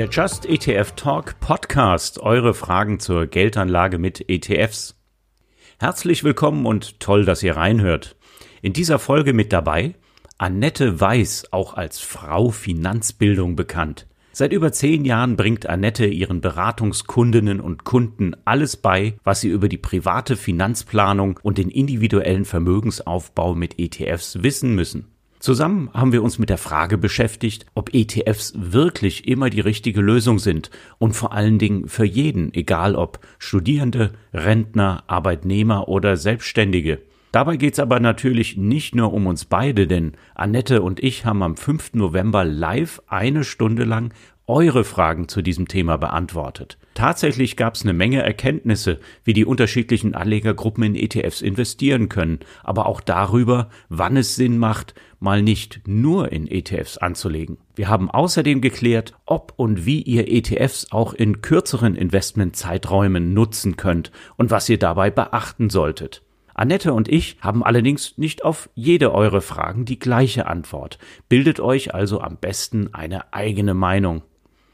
Der Just ETF Talk Podcast, eure Fragen zur Geldanlage mit ETFs. Herzlich willkommen und toll, dass ihr reinhört. In dieser Folge mit dabei Annette Weiß, auch als Frau Finanzbildung bekannt. Seit über zehn Jahren bringt Annette ihren Beratungskundinnen und Kunden alles bei, was sie über die private Finanzplanung und den individuellen Vermögensaufbau mit ETFs wissen müssen. Zusammen haben wir uns mit der Frage beschäftigt, ob ETFs wirklich immer die richtige Lösung sind und vor allen Dingen für jeden, egal ob Studierende, Rentner, Arbeitnehmer oder Selbstständige. Dabei geht's aber natürlich nicht nur um uns beide, denn Annette und ich haben am 5. November live eine Stunde lang eure Fragen zu diesem Thema beantwortet. Tatsächlich gab es eine Menge Erkenntnisse, wie die unterschiedlichen Anlegergruppen in ETFs investieren können, aber auch darüber, wann es Sinn macht, mal nicht nur in ETFs anzulegen. Wir haben außerdem geklärt, ob und wie ihr ETFs auch in kürzeren Investmentzeiträumen nutzen könnt und was ihr dabei beachten solltet. Annette und ich haben allerdings nicht auf jede eure Fragen die gleiche Antwort. Bildet euch also am besten eine eigene Meinung.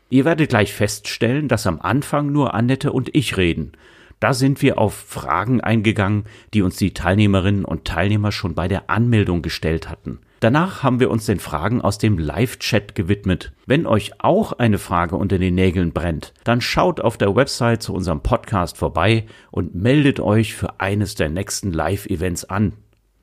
Ihr werdet gleich feststellen, dass am Anfang nur Annette und ich reden. Da sind wir auf Fragen eingegangen, die uns die Teilnehmerinnen und Teilnehmer schon bei der Anmeldung gestellt hatten. Danach haben wir uns den Fragen aus dem Live-Chat gewidmet. Wenn euch auch eine Frage unter den Nägeln brennt, dann schaut auf der Website zu unserem Podcast vorbei und meldet euch für eines der nächsten Live-Events an.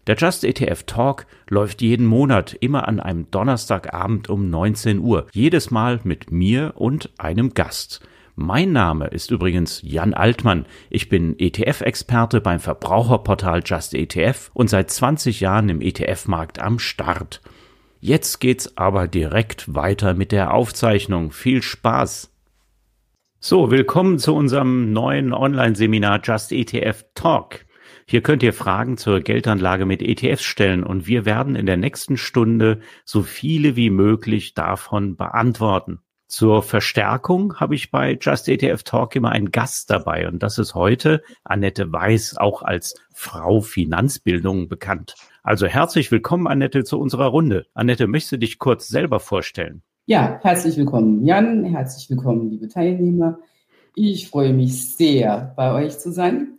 Der Just ETF Talk läuft jeden Monat immer an einem Donnerstagabend um 19 Uhr, jedes Mal mit mir und einem Gast. Mein Name ist übrigens Jan Altmann. Ich bin ETF-Experte beim Verbraucherportal Just ETF und seit 20 Jahren im ETF-Markt am Start. Jetzt geht's aber direkt weiter mit der Aufzeichnung. Viel Spaß! So, willkommen zu unserem neuen Online-Seminar Just ETF Talk. Hier könnt ihr Fragen zur Geldanlage mit ETFs stellen und wir werden in der nächsten Stunde so viele wie möglich davon beantworten. Zur Verstärkung habe ich bei Just ETF Talk immer einen Gast dabei und das ist heute Annette Weiß, auch als Frau Finanzbildung bekannt. Also herzlich willkommen, Annette, zu unserer Runde. Annette, möchtest du dich kurz selber vorstellen? Ja, herzlich willkommen, Jan. Herzlich willkommen, liebe Teilnehmer. Ich freue mich sehr, bei euch zu sein.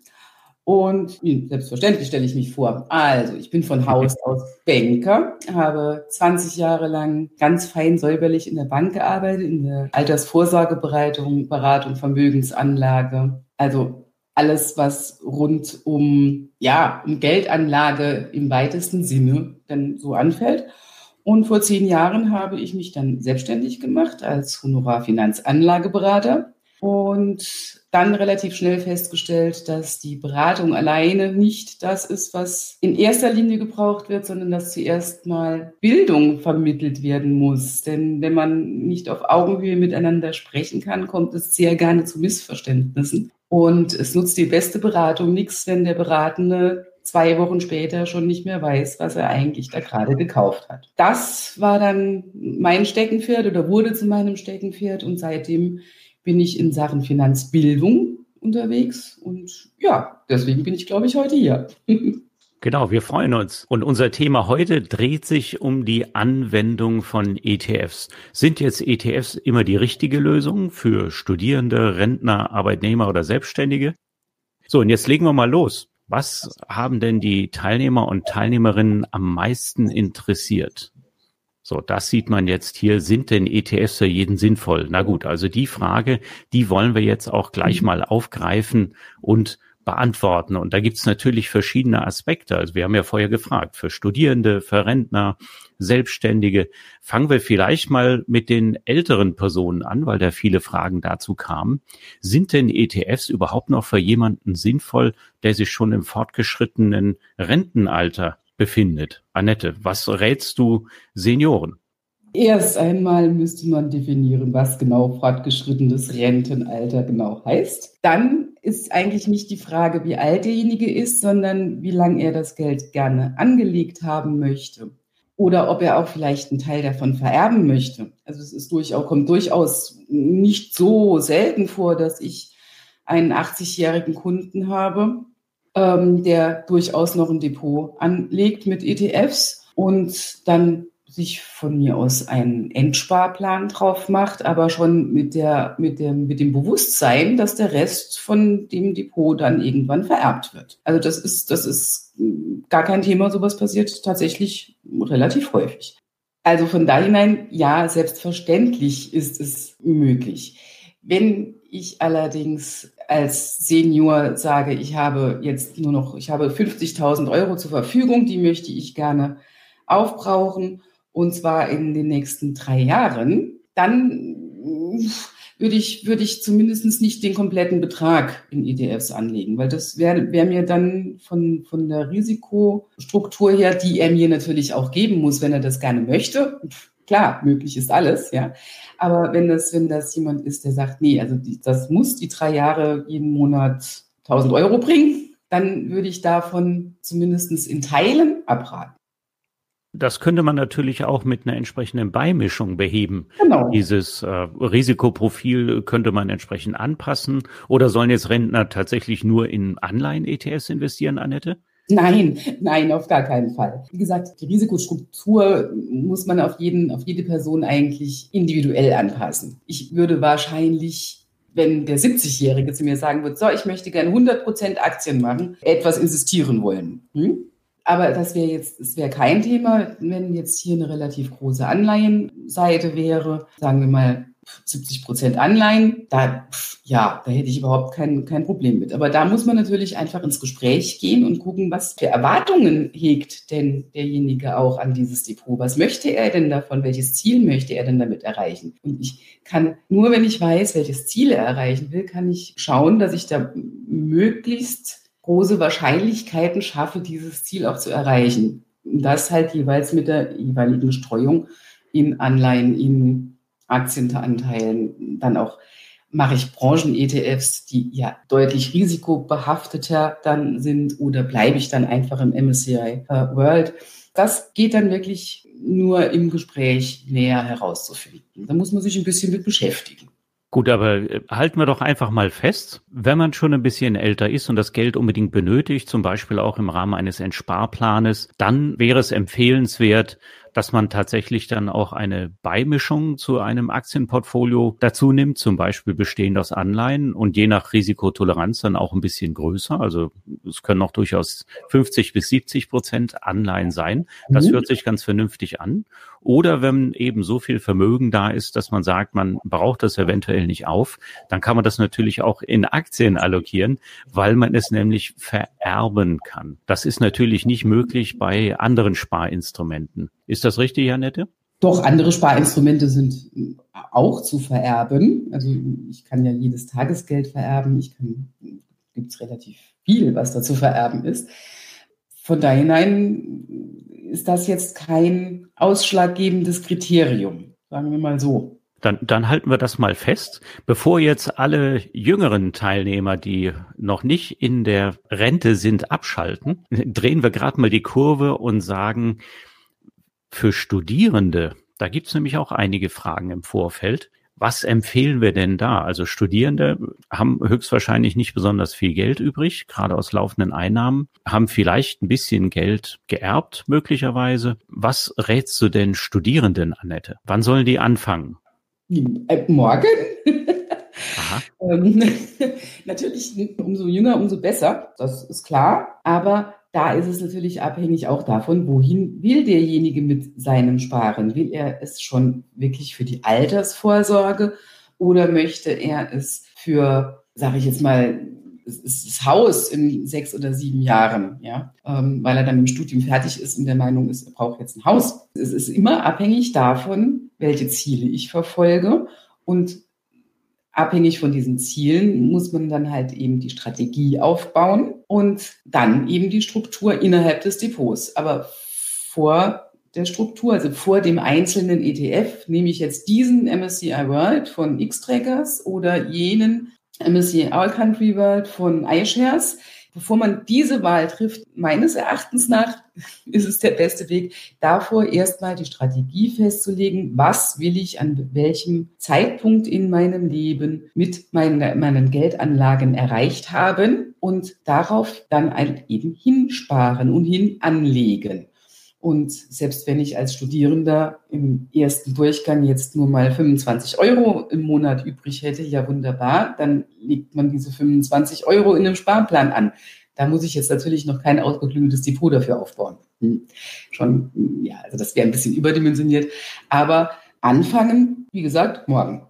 Und selbstverständlich stelle ich mich vor. Also, ich bin von Haus aus Banker, habe 20 Jahre lang ganz fein säuberlich in der Bank gearbeitet, in der Altersvorsorgeberatung, Beratung, Vermögensanlage. Also alles, was rund um, ja, um Geldanlage im weitesten Sinne dann so anfällt. Und vor zehn Jahren habe ich mich dann selbstständig gemacht als Honorarfinanzanlageberater und dann relativ schnell festgestellt, dass die Beratung alleine nicht das ist, was in erster Linie gebraucht wird, sondern dass zuerst mal Bildung vermittelt werden muss. Denn wenn man nicht auf Augenhöhe miteinander sprechen kann, kommt es sehr gerne zu Missverständnissen. Und es nutzt die beste Beratung nichts, wenn der Beratende zwei Wochen später schon nicht mehr weiß, was er eigentlich da gerade gekauft hat. Das war dann mein Steckenpferd oder wurde zu meinem Steckenpferd und seitdem bin ich in Sachen Finanzbildung unterwegs und ja, deswegen bin ich, glaube ich, heute hier. Genau, wir freuen uns. Und unser Thema heute dreht sich um die Anwendung von ETFs. Sind jetzt ETFs immer die richtige Lösung für Studierende, Rentner, Arbeitnehmer oder Selbstständige? So, und jetzt legen wir mal los. Was haben denn die Teilnehmer und Teilnehmerinnen am meisten interessiert? So, das sieht man jetzt hier. Sind denn ETFs für jeden sinnvoll? Na gut, also die Frage, die wollen wir jetzt auch gleich mhm. mal aufgreifen und beantworten. Und da gibt's natürlich verschiedene Aspekte. Also wir haben ja vorher gefragt, für Studierende, für Rentner, Selbstständige. Fangen wir vielleicht mal mit den älteren Personen an, weil da viele Fragen dazu kamen. Sind denn ETFs überhaupt noch für jemanden sinnvoll, der sich schon im fortgeschrittenen Rentenalter befindet. Annette, was rätst du Senioren? Erst einmal müsste man definieren, was genau fortgeschrittenes Rentenalter genau heißt. Dann ist eigentlich nicht die Frage, wie alt derjenige ist, sondern wie lange er das Geld gerne angelegt haben möchte. Oder ob er auch vielleicht einen Teil davon vererben möchte. Also es ist durchaus, kommt durchaus nicht so selten vor, dass ich einen 80-jährigen Kunden habe, ähm, der durchaus noch ein Depot anlegt mit ETFs und dann sich von mir aus einen Endsparplan drauf macht, aber schon mit der, mit dem, mit dem Bewusstsein, dass der Rest von dem Depot dann irgendwann vererbt wird. Also das ist, das ist gar kein Thema. Sowas passiert tatsächlich relativ häufig. Also von da hinein, ja, selbstverständlich ist es möglich. Wenn ich allerdings als Senior sage, ich habe jetzt nur noch, ich habe 50.000 Euro zur Verfügung, die möchte ich gerne aufbrauchen und zwar in den nächsten drei Jahren, dann würde ich, würde ich zumindest nicht den kompletten Betrag in ETFs anlegen, weil das wäre wär mir dann von, von der Risikostruktur her, die er mir natürlich auch geben muss, wenn er das gerne möchte. Klar, möglich ist alles, ja. Aber wenn das, wenn das jemand ist, der sagt, nee, also die, das muss die drei Jahre jeden Monat 1000 Euro bringen, dann würde ich davon zumindest in Teilen abraten. Das könnte man natürlich auch mit einer entsprechenden Beimischung beheben. Genau. Dieses äh, Risikoprofil könnte man entsprechend anpassen. Oder sollen jetzt Rentner tatsächlich nur in Anleihen-ETFs investieren, Annette? Nein, nein, auf gar keinen Fall. Wie gesagt, die Risikostruktur muss man auf jeden, auf jede Person eigentlich individuell anpassen. Ich würde wahrscheinlich wenn der 70-Jährige zu mir sagen wird, so, ich möchte gerne 100% Aktien machen, etwas insistieren wollen. Hm? Aber das wäre jetzt, es wäre kein Thema, wenn jetzt hier eine relativ große Anleihenseite wäre, sagen wir mal 70 Prozent Anleihen, da, ja, da hätte ich überhaupt kein, kein Problem mit. Aber da muss man natürlich einfach ins Gespräch gehen und gucken, was für Erwartungen hegt denn derjenige auch an dieses Depot? Was möchte er denn davon? Welches Ziel möchte er denn damit erreichen? Und ich kann nur, wenn ich weiß, welches Ziel er erreichen will, kann ich schauen, dass ich da möglichst große Wahrscheinlichkeiten schaffe, dieses Ziel auch zu erreichen. Und das halt jeweils mit der jeweiligen Streuung in Anleihen, in Aktienanteilen, dann auch mache ich Branchen-ETFs, die ja deutlich risikobehafteter dann sind oder bleibe ich dann einfach im MSCI World. Das geht dann wirklich nur im Gespräch näher herauszufinden. Da muss man sich ein bisschen mit beschäftigen. Gut, aber äh, halten wir doch einfach mal fest, wenn man schon ein bisschen älter ist und das Geld unbedingt benötigt, zum Beispiel auch im Rahmen eines Entsparplanes, dann wäre es empfehlenswert, dass man tatsächlich dann auch eine Beimischung zu einem Aktienportfolio dazu nimmt, zum Beispiel bestehend aus Anleihen und je nach Risikotoleranz dann auch ein bisschen größer. Also es können auch durchaus 50 bis 70 Prozent Anleihen sein. Das mhm. hört sich ganz vernünftig an. Oder wenn eben so viel Vermögen da ist, dass man sagt, man braucht das eventuell nicht auf, dann kann man das natürlich auch in Aktien allokieren, weil man es nämlich vererben kann. Das ist natürlich nicht möglich bei anderen Sparinstrumenten. Ist das richtig, Janette? Doch, andere Sparinstrumente sind auch zu vererben. Also ich kann ja jedes Tagesgeld vererben. Ich kann, gibt es relativ viel, was da zu vererben ist. Von daher hinein ist das jetzt kein ausschlaggebendes Kriterium, sagen wir mal so. Dann, dann halten wir das mal fest. Bevor jetzt alle jüngeren Teilnehmer, die noch nicht in der Rente sind, abschalten, drehen wir gerade mal die Kurve und sagen, für Studierende, da gibt es nämlich auch einige Fragen im Vorfeld. Was empfehlen wir denn da? Also Studierende haben höchstwahrscheinlich nicht besonders viel Geld übrig, gerade aus laufenden Einnahmen, haben vielleicht ein bisschen Geld geerbt möglicherweise. Was rätst du denn Studierenden, Annette? Wann sollen die anfangen? Äh, morgen? ähm, natürlich, umso jünger, umso besser, das ist klar. Aber da ist es natürlich abhängig auch davon, wohin will derjenige mit seinem Sparen? Will er es schon wirklich für die Altersvorsorge oder möchte er es für, sage ich jetzt mal, das Haus in sechs oder sieben Jahren, ja, ähm, weil er dann dem Studium fertig ist und der Meinung ist, er braucht jetzt ein Haus. Es ist immer abhängig davon, welche Ziele ich verfolge und abhängig von diesen Zielen muss man dann halt eben die Strategie aufbauen und dann eben die Struktur innerhalb des Depots. Aber vor der Struktur, also vor dem einzelnen ETF, nehme ich jetzt diesen MSCI World von X-Trackers oder jenen MSCI All Country World von iShares bevor man diese Wahl trifft, meines Erachtens nach ist es der beste Weg, davor erstmal die Strategie festzulegen, was will ich an welchem Zeitpunkt in meinem Leben mit meinen, meinen Geldanlagen erreicht haben und darauf dann eben hinsparen und hin anlegen. Und selbst wenn ich als Studierender im ersten Durchgang jetzt nur mal 25 Euro im Monat übrig hätte, ja wunderbar, dann legt man diese 25 Euro in einem Sparplan an. Da muss ich jetzt natürlich noch kein ausgeklügeltes Depot dafür aufbauen. Hm. Schon, ja, also das wäre ein bisschen überdimensioniert. Aber anfangen, wie gesagt, morgen.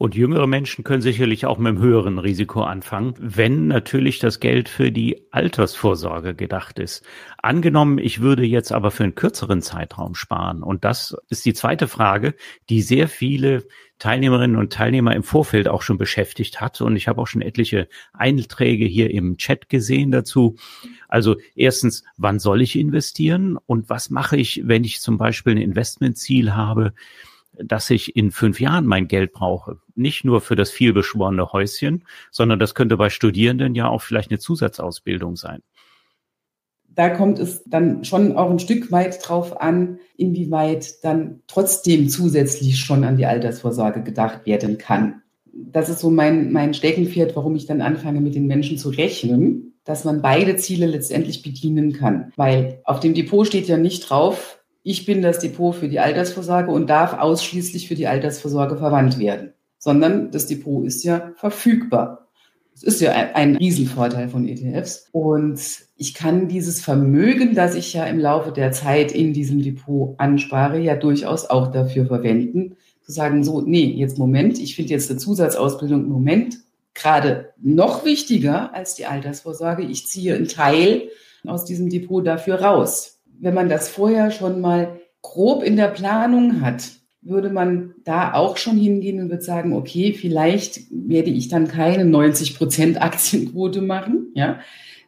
Und jüngere Menschen können sicherlich auch mit einem höheren Risiko anfangen, wenn natürlich das Geld für die Altersvorsorge gedacht ist. Angenommen, ich würde jetzt aber für einen kürzeren Zeitraum sparen. Und das ist die zweite Frage, die sehr viele Teilnehmerinnen und Teilnehmer im Vorfeld auch schon beschäftigt hat. Und ich habe auch schon etliche Einträge hier im Chat gesehen dazu. Also erstens, wann soll ich investieren? Und was mache ich, wenn ich zum Beispiel ein Investmentziel habe? Dass ich in fünf Jahren mein Geld brauche. Nicht nur für das vielbeschworene Häuschen, sondern das könnte bei Studierenden ja auch vielleicht eine Zusatzausbildung sein. Da kommt es dann schon auch ein Stück weit drauf an, inwieweit dann trotzdem zusätzlich schon an die Altersvorsorge gedacht werden kann. Das ist so mein, mein Steckenpferd, warum ich dann anfange, mit den Menschen zu rechnen, dass man beide Ziele letztendlich bedienen kann. Weil auf dem Depot steht ja nicht drauf, ich bin das Depot für die Altersvorsorge und darf ausschließlich für die Altersvorsorge verwandt werden, sondern das Depot ist ja verfügbar. Das ist ja ein, Riesenvorteil von ETFs. Und ich kann dieses Vermögen, das ich ja im Laufe der Zeit in diesem Depot anspare, ja durchaus auch dafür verwenden, zu sagen, so, nee, jetzt Moment, ich finde jetzt eine Zusatzausbildung im Moment gerade noch wichtiger als die Altersvorsorge. Ich ziehe einen Teil aus diesem Depot dafür raus wenn man das vorher schon mal grob in der Planung hat, würde man da auch schon hingehen und würde sagen, okay, vielleicht werde ich dann keine 90 Prozent Aktienquote machen, ja,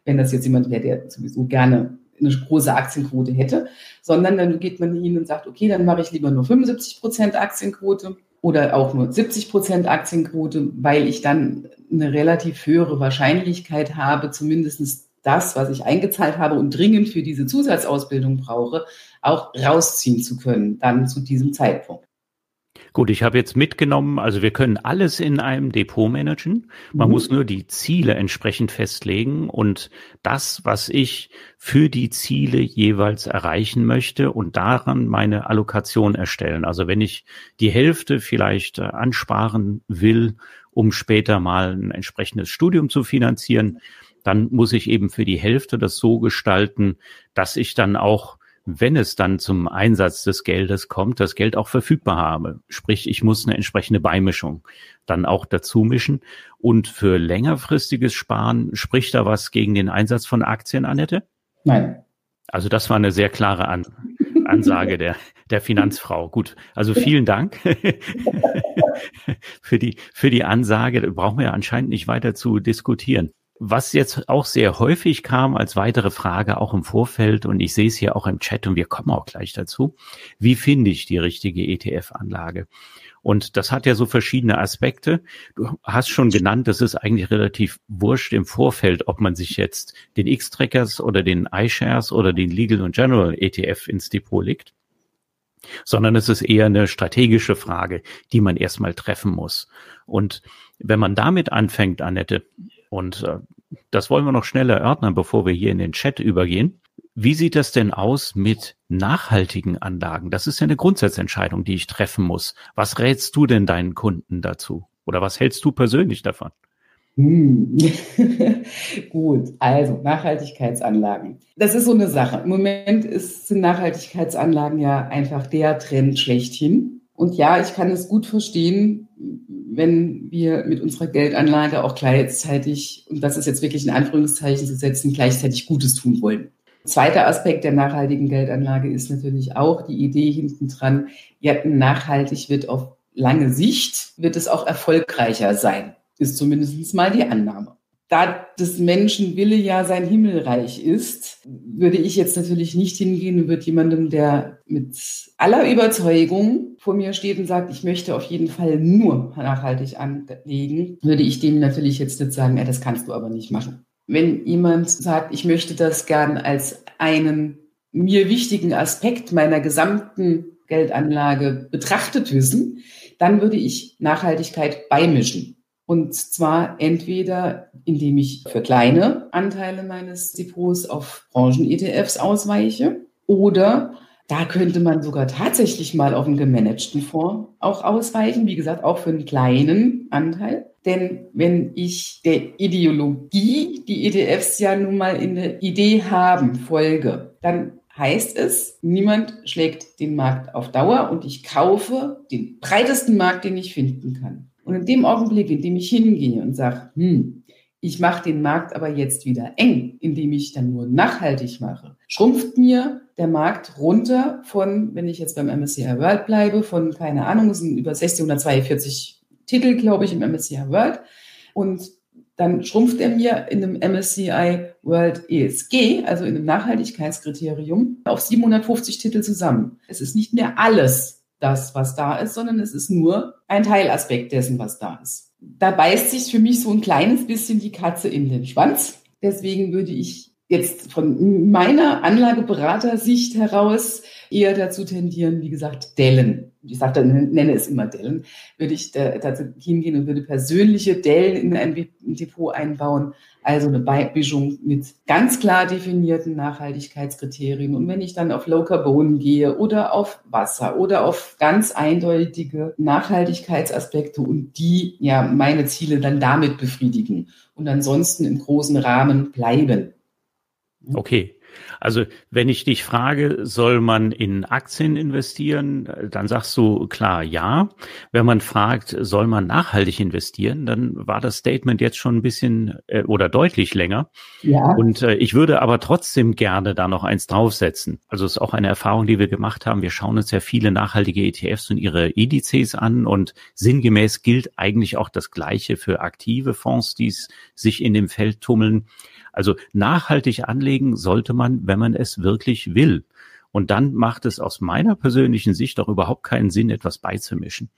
wenn das jetzt jemand wäre, der sowieso gerne eine große Aktienquote hätte, sondern dann geht man hin und sagt, okay, dann mache ich lieber nur 75 Prozent Aktienquote oder auch nur 70 Prozent Aktienquote, weil ich dann eine relativ höhere Wahrscheinlichkeit habe, zumindest das, was ich eingezahlt habe und dringend für diese Zusatzausbildung brauche, auch rausziehen zu können, dann zu diesem Zeitpunkt. Gut, ich habe jetzt mitgenommen, also wir können alles in einem Depot managen. Man mhm. muss nur die Ziele entsprechend festlegen und das, was ich für die Ziele jeweils erreichen möchte und daran meine Allokation erstellen. Also wenn ich die Hälfte vielleicht äh, ansparen will, um später mal ein entsprechendes Studium zu finanzieren, dann muss ich eben für die Hälfte das so gestalten, dass ich dann auch wenn es dann zum Einsatz des Geldes kommt, das Geld auch verfügbar habe. Sprich, ich muss eine entsprechende Beimischung dann auch dazu mischen. Und für längerfristiges Sparen spricht da was gegen den Einsatz von Aktien, Annette? Nein. Also das war eine sehr klare An Ansage der, der Finanzfrau. Gut, also vielen Dank für die, für die Ansage. Da brauchen wir ja anscheinend nicht weiter zu diskutieren. Was jetzt auch sehr häufig kam als weitere Frage, auch im Vorfeld, und ich sehe es hier auch im Chat und wir kommen auch gleich dazu, wie finde ich die richtige ETF-Anlage? Und das hat ja so verschiedene Aspekte. Du hast schon genannt, das ist eigentlich relativ wurscht im Vorfeld, ob man sich jetzt den X-Trackers oder den iShares oder den Legal und General ETF ins Depot legt sondern es ist eher eine strategische Frage, die man erstmal treffen muss. Und wenn man damit anfängt, Annette, und äh, das wollen wir noch schnell erörtern, bevor wir hier in den Chat übergehen. Wie sieht das denn aus mit nachhaltigen Anlagen? Das ist ja eine Grundsatzentscheidung, die ich treffen muss. Was rätst du denn deinen Kunden dazu? Oder was hältst du persönlich davon? Hm. Gut, also Nachhaltigkeitsanlagen. Das ist so eine Sache. Im Moment ist, sind Nachhaltigkeitsanlagen ja einfach der Trend schlechthin. Und ja, ich kann es gut verstehen, wenn wir mit unserer Geldanlage auch gleichzeitig, und das ist jetzt wirklich in Anführungszeichen zu setzen, gleichzeitig Gutes tun wollen. Zweiter Aspekt der nachhaltigen Geldanlage ist natürlich auch die Idee hinten dran, ja, nachhaltig wird auf lange Sicht, wird es auch erfolgreicher sein, ist zumindest mal die Annahme da des Menschen Wille ja sein Himmelreich ist, würde ich jetzt natürlich nicht hingehen und würde jemandem, der mit aller Überzeugung vor mir steht und sagt, ich möchte auf jeden Fall nur nachhaltig anlegen, würde ich dem natürlich jetzt nicht sagen, ja, das kannst du aber nicht machen. Wenn jemand sagt, ich möchte das gern als einen mir wichtigen Aspekt meiner gesamten Geldanlage betrachtet wissen, dann würde ich Nachhaltigkeit beimischen. Und zwar entweder, indem ich für kleine Anteile meines Depots auf Branchen-ETFs ausweiche Oder da könnte man sogar tatsächlich mal auf einen gemanagten Fonds auch ausweichen. Wie gesagt, auch für einen kleinen Anteil. Denn wenn ich der Ideologie, die ETFs ja nun mal in der Idee haben, folge, dann heißt es, niemand schlägt den Markt auf Dauer und ich kaufe den breitesten Markt, den ich finden kann. Und in dem Augenblick, in dem ich hingehe und sage, hm, ich mache den Markt aber jetzt wieder eng, indem ich dann nur nachhaltig mache, schrumpft mir der Markt runter von, wenn ich jetzt beim MSCI World bleibe, von, keine Ahnung, es sind über 1642 Titel, glaube ich, im MSCI World. Und dann schrumpft er mir in einem MSCI World ESG, also in einem Nachhaltigkeitskriterium, auf 750 Titel zusammen. Es ist nicht mehr alles das, was da ist, sondern es ist nur ein Teilaspekt dessen, was da ist. Da beißt sich für mich so ein kleines bisschen die Katze in den Schwanz. Deswegen würde ich jetzt von meiner Anlageberatersicht heraus eher dazu tendieren, wie gesagt, Dellen. Ich sage, nenne es immer Dellen, würde ich da, dazu hingehen und würde persönliche Dellen in ein Depot einbauen. Also eine Beimischung mit ganz klar definierten Nachhaltigkeitskriterien. Und wenn ich dann auf Low Carbon gehe oder auf Wasser oder auf ganz eindeutige Nachhaltigkeitsaspekte und die ja meine Ziele dann damit befriedigen und ansonsten im großen Rahmen bleiben. Okay. Also wenn ich dich frage, soll man in Aktien investieren, dann sagst du klar ja. Wenn man fragt, soll man nachhaltig investieren, dann war das Statement jetzt schon ein bisschen äh, oder deutlich länger. Ja. Und äh, ich würde aber trotzdem gerne da noch eins draufsetzen. Also es ist auch eine Erfahrung, die wir gemacht haben. Wir schauen uns ja viele nachhaltige ETFs und ihre Indizes an und sinngemäß gilt eigentlich auch das Gleiche für aktive Fonds, die sich in dem Feld tummeln. Also nachhaltig anlegen sollte man, wenn man es wirklich will. Und dann macht es aus meiner persönlichen Sicht auch überhaupt keinen Sinn, etwas beizumischen.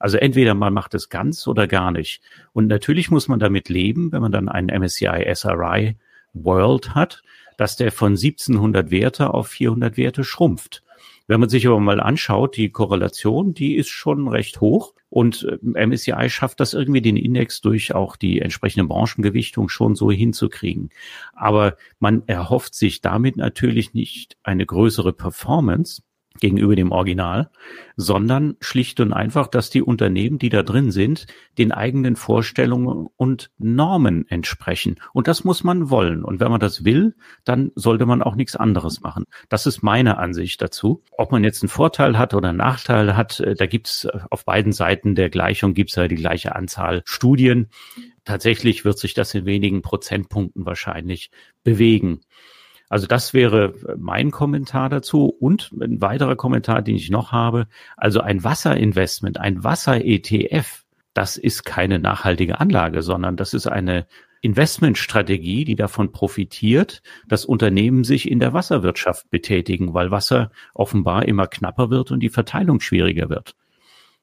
Also entweder man macht es ganz oder gar nicht. Und natürlich muss man damit leben, wenn man dann einen MSCI SRI World hat, dass der von 1700 Werte auf 400 Werte schrumpft. Wenn man sich aber mal anschaut, die Korrelation, die ist schon recht hoch. Und äh, MSCI schafft das irgendwie, den Index durch auch die entsprechende Branchengewichtung schon so hinzukriegen. Aber man erhofft sich damit natürlich nicht eine größere Performance, gegenüber dem Original, sondern schlicht und einfach, dass die Unternehmen, die da drin sind, den eigenen Vorstellungen und Normen entsprechen. Und das muss man wollen. Und wenn man das will, dann sollte man auch nichts anderes machen. Das ist meine Ansicht dazu. Ob man jetzt einen Vorteil hat oder einen Nachteil hat, äh, da gibt's äh, auf beiden Seiten der Gleichung gibt's ja die gleiche Anzahl Studien. Tatsächlich wird sich das in wenigen Prozentpunkten wahrscheinlich bewegen. Also das wäre mein Kommentar dazu. Und ein weiterer Kommentar, den ich noch habe, also ein Wasserinvestment, ein Wasser-ETF, das ist keine nachhaltige Anlage, sondern das ist eine Investmentstrategie, die davon profitiert, dass Unternehmen sich in der Wasserwirtschaft betätigen, weil Wasser offenbar immer knapper wird und die Verteilung schwieriger wird.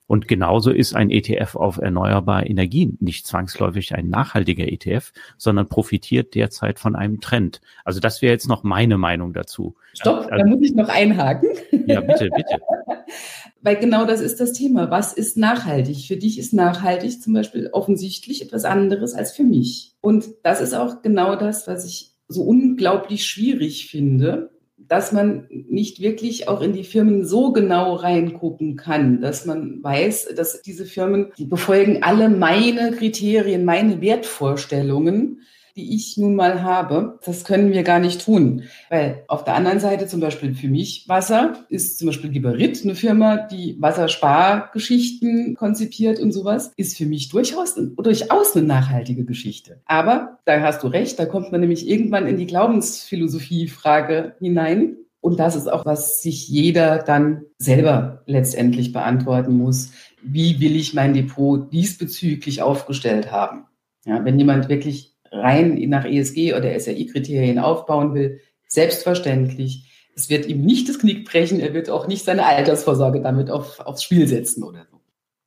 Und genauso ist ein ETF auf erneuerbare Energien nicht zwangsläufig ein nachhaltiger ETF, sondern profitiert derzeit von einem Trend. Also das wäre jetzt noch meine Meinung dazu. Stopp, also, da muss ich noch einhaken. Ja, bitte, bitte. Weil genau das ist das Thema. Was ist nachhaltig? Für dich ist nachhaltig zum Beispiel offensichtlich etwas anderes als für mich. Und das ist auch genau das, was ich so unglaublich schwierig finde, dass man nicht wirklich auch in die Firmen so genau reingucken kann, dass man weiß, dass diese Firmen, die befolgen alle meine Kriterien, meine Wertvorstellungen die ich nun mal habe, das können wir gar nicht tun. Weil auf der anderen Seite zum Beispiel für mich Wasser ist zum Beispiel Giberit, eine Firma, die Wasserspargeschichten konzipiert und sowas, ist für mich durchaus, durchaus eine nachhaltige Geschichte. Aber da hast du recht, da kommt man nämlich irgendwann in die Glaubensphilosophie-Frage hinein. Und das ist auch, was sich jeder dann selber letztendlich beantworten muss. Wie will ich mein Depot diesbezüglich aufgestellt haben? Ja, wenn jemand wirklich rein nach ESG oder SRI-Kriterien aufbauen will, selbstverständlich. Es wird ihm nicht das Knick brechen, er wird auch nicht seine Altersvorsorge damit auf, aufs Spiel setzen oder.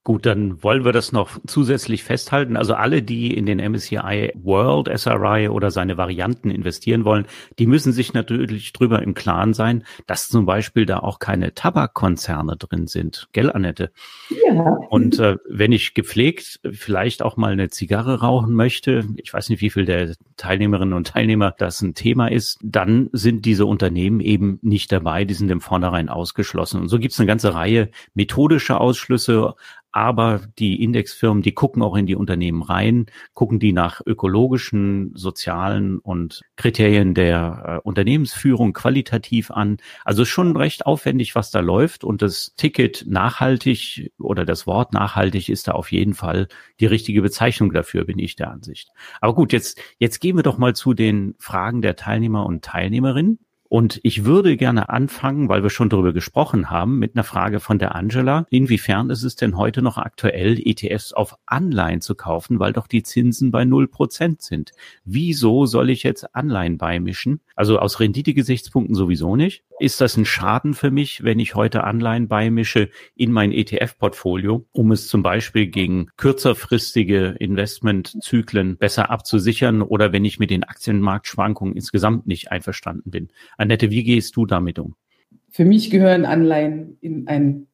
Gut, dann wollen wir das noch zusätzlich festhalten. Also alle, die in den MSCI World SRI oder seine Varianten investieren wollen, die müssen sich natürlich drüber im Klaren sein, dass zum Beispiel da auch keine Tabakkonzerne drin sind. Gell, Annette? Ja. Und äh, wenn ich gepflegt vielleicht auch mal eine Zigarre rauchen möchte, ich weiß nicht, wie viel der Teilnehmerinnen und Teilnehmer das ein Thema ist, dann sind diese Unternehmen eben nicht dabei, die sind im Vornherein ausgeschlossen. Und so gibt es eine ganze Reihe methodischer Ausschlüsse, aber die Indexfirmen, die gucken auch in die Unternehmen rein, gucken die nach ökologischen, sozialen und Kriterien der äh, Unternehmensführung qualitativ an. Also schon recht aufwendig, was da läuft. Und das Ticket nachhaltig oder das Wort nachhaltig ist da auf jeden Fall die richtige Bezeichnung dafür, bin ich der Ansicht. Aber gut, jetzt, jetzt gehen wir doch mal zu den Fragen der Teilnehmer und Teilnehmerinnen. Und ich würde gerne anfangen, weil wir schon darüber gesprochen haben, mit einer Frage von der Angela. Inwiefern ist es denn heute noch aktuell, ETFs auf Anleihen zu kaufen, weil doch die Zinsen bei null Prozent sind? Wieso soll ich jetzt Anleihen beimischen? Also aus Rendite-Gesichtspunkten sowieso nicht. Ist das ein Schaden für mich, wenn ich heute Anleihen beimische in mein ETF-Portfolio, um es zum Beispiel gegen kürzerfristige Investmentzyklen besser abzusichern oder wenn ich mit den Aktienmarktschwankungen insgesamt nicht einverstanden bin? Annette, wie gehst du damit um? Für mich gehören Anleihen in ein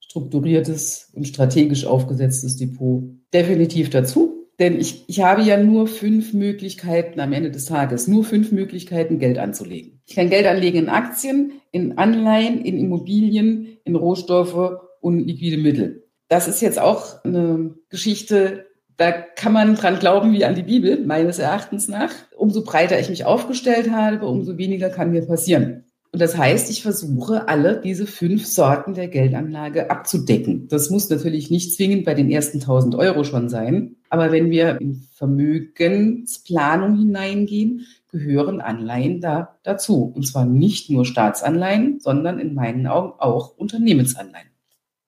strukturiertes und strategisch aufgesetztes Depot definitiv dazu. Denn ich, ich habe ja nur fünf Möglichkeiten am Ende des Tages, nur fünf Möglichkeiten, Geld anzulegen. Ich kann Geld anlegen in Aktien, in Anleihen, in Immobilien, in Rohstoffe und liquide Mittel. Das ist jetzt auch eine Geschichte, da kann man dran glauben wie an die Bibel, meines Erachtens nach. Umso breiter ich mich aufgestellt habe, umso weniger kann mir passieren. Und das heißt, ich versuche, alle diese fünf Sorten der Geldanlage abzudecken. Das muss natürlich nicht zwingend bei den ersten 1000 Euro schon sein. Aber wenn wir in Vermögensplanung hineingehen, gehören Anleihen da dazu. Und zwar nicht nur Staatsanleihen, sondern in meinen Augen auch Unternehmensanleihen.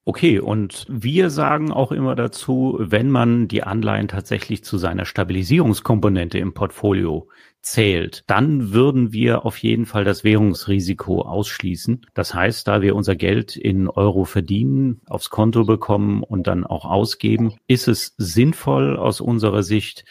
Okay, und wir sagen auch immer dazu, wenn man die Anleihen tatsächlich zu seiner Stabilisierungskomponente im Portfolio zählt, dann würden wir auf jeden Fall das Währungsrisiko ausschließen. Das heißt, da wir unser Geld in Euro verdienen, aufs Konto bekommen und dann auch ausgeben, ist es sinnvoll aus unserer Sicht,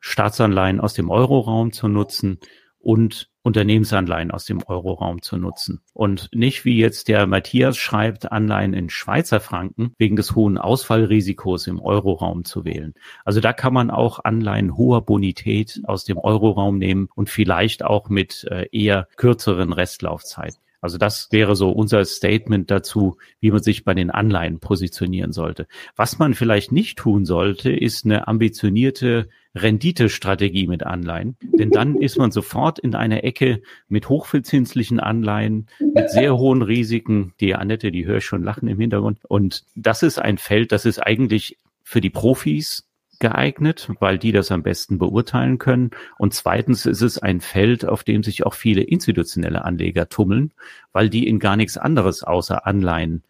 Staatsanleihen aus dem Euroraum zu nutzen und Unternehmensanleihen aus dem Euroraum zu nutzen. Und nicht wie jetzt der Matthias schreibt, Anleihen in Schweizer Franken wegen des hohen Ausfallrisikos im Euroraum zu wählen. Also da kann man auch Anleihen hoher Bonität aus dem Euroraum nehmen und vielleicht auch mit äh, eher kürzeren Restlaufzeiten. Also das wäre so unser Statement dazu, wie man sich bei den Anleihen positionieren sollte. Was man vielleicht nicht tun sollte, ist eine ambitionierte Renditestrategie mit Anleihen. Denn dann ist man sofort in einer Ecke mit hochverzinslichen Anleihen, mit sehr hohen Risiken. Die Annette, die höre ich schon lachen im Hintergrund. Und das ist ein Feld, das ist eigentlich für die Profis geeignet, weil die das am besten beurteilen können. Und zweitens ist es ein Feld, auf dem sich auch viele institutionelle Anleger tummeln, weil die in gar nichts anderes außer Anleihen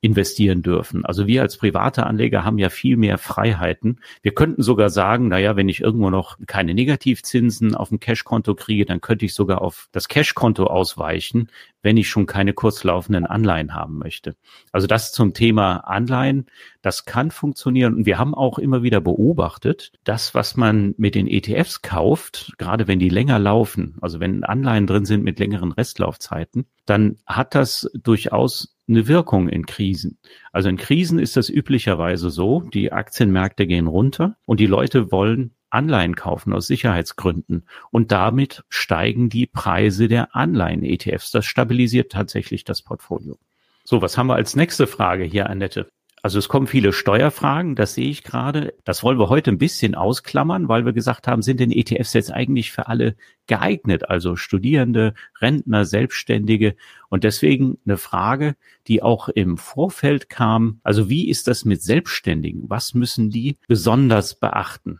investieren dürfen. Also wir als private Anleger haben ja viel mehr Freiheiten. Wir könnten sogar sagen, naja, wenn ich irgendwo noch keine Negativzinsen auf dem Cashkonto kriege, dann könnte ich sogar auf das Cashkonto ausweichen, wenn ich schon keine kurzlaufenden Anleihen haben möchte. Also das zum Thema Anleihen, das kann funktionieren. Und wir haben auch immer wieder beobachtet, das, was man mit den ETFs kauft, gerade wenn die länger laufen, also wenn Anleihen drin sind mit längeren Restlaufzeiten, dann hat das durchaus eine Wirkung in Krisen. Also in Krisen ist das üblicherweise so, die Aktienmärkte gehen runter und die Leute wollen Anleihen kaufen aus Sicherheitsgründen. Und damit steigen die Preise der Anleihen-ETFs. Das stabilisiert tatsächlich das Portfolio. So, was haben wir als nächste Frage hier, Annette? Also es kommen viele Steuerfragen, das sehe ich gerade. Das wollen wir heute ein bisschen ausklammern, weil wir gesagt haben, sind denn ETFs jetzt eigentlich für alle geeignet? Also Studierende, Rentner, Selbstständige. Und deswegen eine Frage, die auch im Vorfeld kam. Also wie ist das mit Selbstständigen? Was müssen die besonders beachten?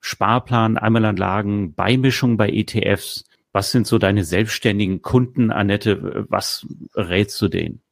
Sparplan, Einmalanlagen, Beimischung bei ETFs. Was sind so deine selbstständigen Kunden, Annette? Was rätst du denen?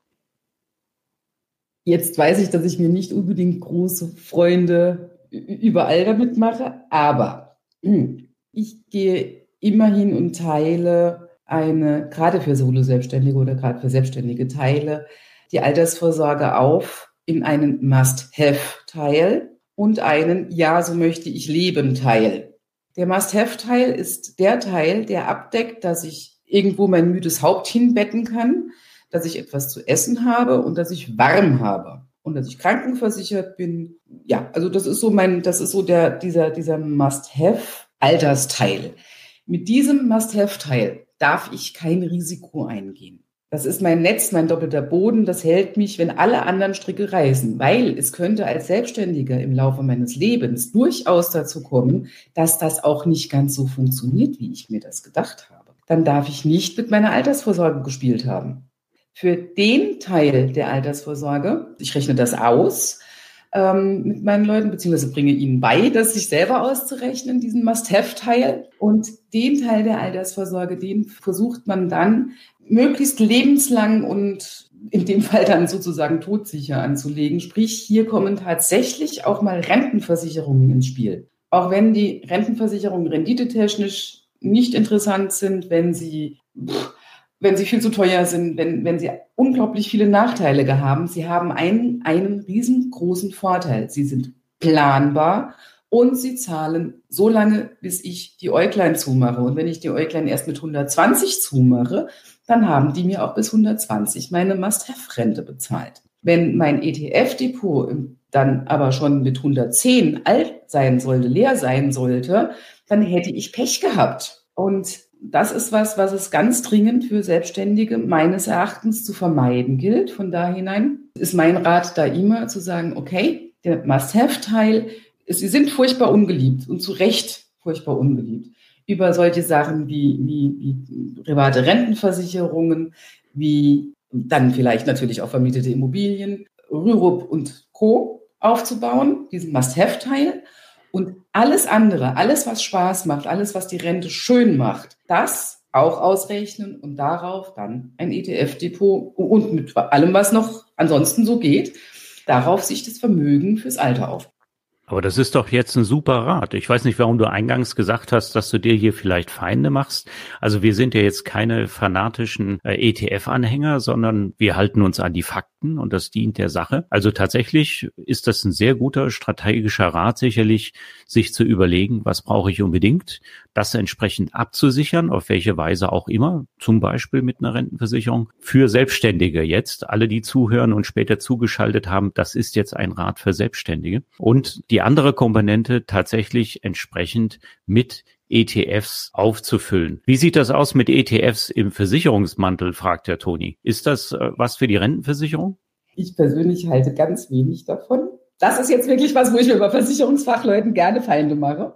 Jetzt weiß ich, dass ich mir nicht unbedingt große Freunde überall damit mache, aber ich gehe immerhin und teile eine, gerade für Solo-Selbstständige oder gerade für Selbstständige teile, die Altersvorsorge auf in einen Must-Have-Teil und einen Ja, so möchte ich leben Teil. Der Must-Have-Teil ist der Teil, der abdeckt, dass ich irgendwo mein müdes Haupt hinbetten kann, dass ich etwas zu essen habe und dass ich warm habe und dass ich krankenversichert bin. Ja, also das ist so mein, das ist so der, dieser, dieser Must-Have-Altersteil. Mit diesem Must-Have-Teil darf ich kein Risiko eingehen. Das ist mein Netz, mein doppelter Boden. Das hält mich, wenn alle anderen Stricke reißen. Weil es könnte als Selbstständiger im Laufe meines Lebens durchaus dazu kommen, dass das auch nicht ganz so funktioniert, wie ich mir das gedacht habe. Dann darf ich nicht mit meiner Altersvorsorge gespielt haben. Für den Teil der Altersvorsorge, ich rechne das aus, ähm, mit meinen Leuten, beziehungsweise bringe ihnen bei, das sich selber auszurechnen, diesen Must-Have-Teil. Und den Teil der Altersvorsorge, den versucht man dann möglichst lebenslang und in dem Fall dann sozusagen todsicher anzulegen. Sprich, hier kommen tatsächlich auch mal Rentenversicherungen ins Spiel. Auch wenn die Rentenversicherungen renditetechnisch nicht interessant sind, wenn sie, wenn sie viel zu teuer sind, wenn, wenn sie unglaublich viele Nachteile haben. Sie haben einen, einen riesengroßen Vorteil. Sie sind planbar und sie zahlen so lange, bis ich die Äuglein zumache. Und wenn ich die Äuglein erst mit 120 zumache, dann haben die mir auch bis 120 meine Must-Have-Rente bezahlt. Wenn mein ETF-Depot dann aber schon mit 110 alt sein sollte, leer sein sollte, dann hätte ich Pech gehabt. Und das ist was, was es ganz dringend für Selbstständige meines Erachtens zu vermeiden gilt. Von da hinein ist mein Rat da immer zu sagen, okay, der Must-Have-Teil, sie sind furchtbar ungeliebt und zu Recht furchtbar ungeliebt über solche Sachen wie, wie, wie private Rentenversicherungen, wie dann vielleicht natürlich auch vermietete Immobilien, Rürup und Co. aufzubauen, diesen Must-Have-Teil. Und alles andere, alles, was Spaß macht, alles, was die Rente schön macht, das auch ausrechnen und darauf dann ein ETF-Depot und mit allem, was noch ansonsten so geht, darauf sich das Vermögen fürs Alter aufbauen. Aber das ist doch jetzt ein super Rat. Ich weiß nicht, warum du eingangs gesagt hast, dass du dir hier vielleicht Feinde machst. Also wir sind ja jetzt keine fanatischen äh, ETF-Anhänger, sondern wir halten uns an die Fakten und das dient der Sache. Also tatsächlich ist das ein sehr guter strategischer Rat sicherlich, sich zu überlegen, was brauche ich unbedingt, das entsprechend abzusichern, auf welche Weise auch immer, zum Beispiel mit einer Rentenversicherung. Für Selbstständige jetzt, alle, die zuhören und später zugeschaltet haben, das ist jetzt ein Rat für Selbstständige. Und die andere Komponente tatsächlich entsprechend mit ETFs aufzufüllen. Wie sieht das aus mit ETFs im Versicherungsmantel, fragt der Toni. Ist das äh, was für die Rentenversicherung? Ich persönlich halte ganz wenig davon. Das ist jetzt wirklich was, wo ich mir bei Versicherungsfachleuten gerne Feinde mache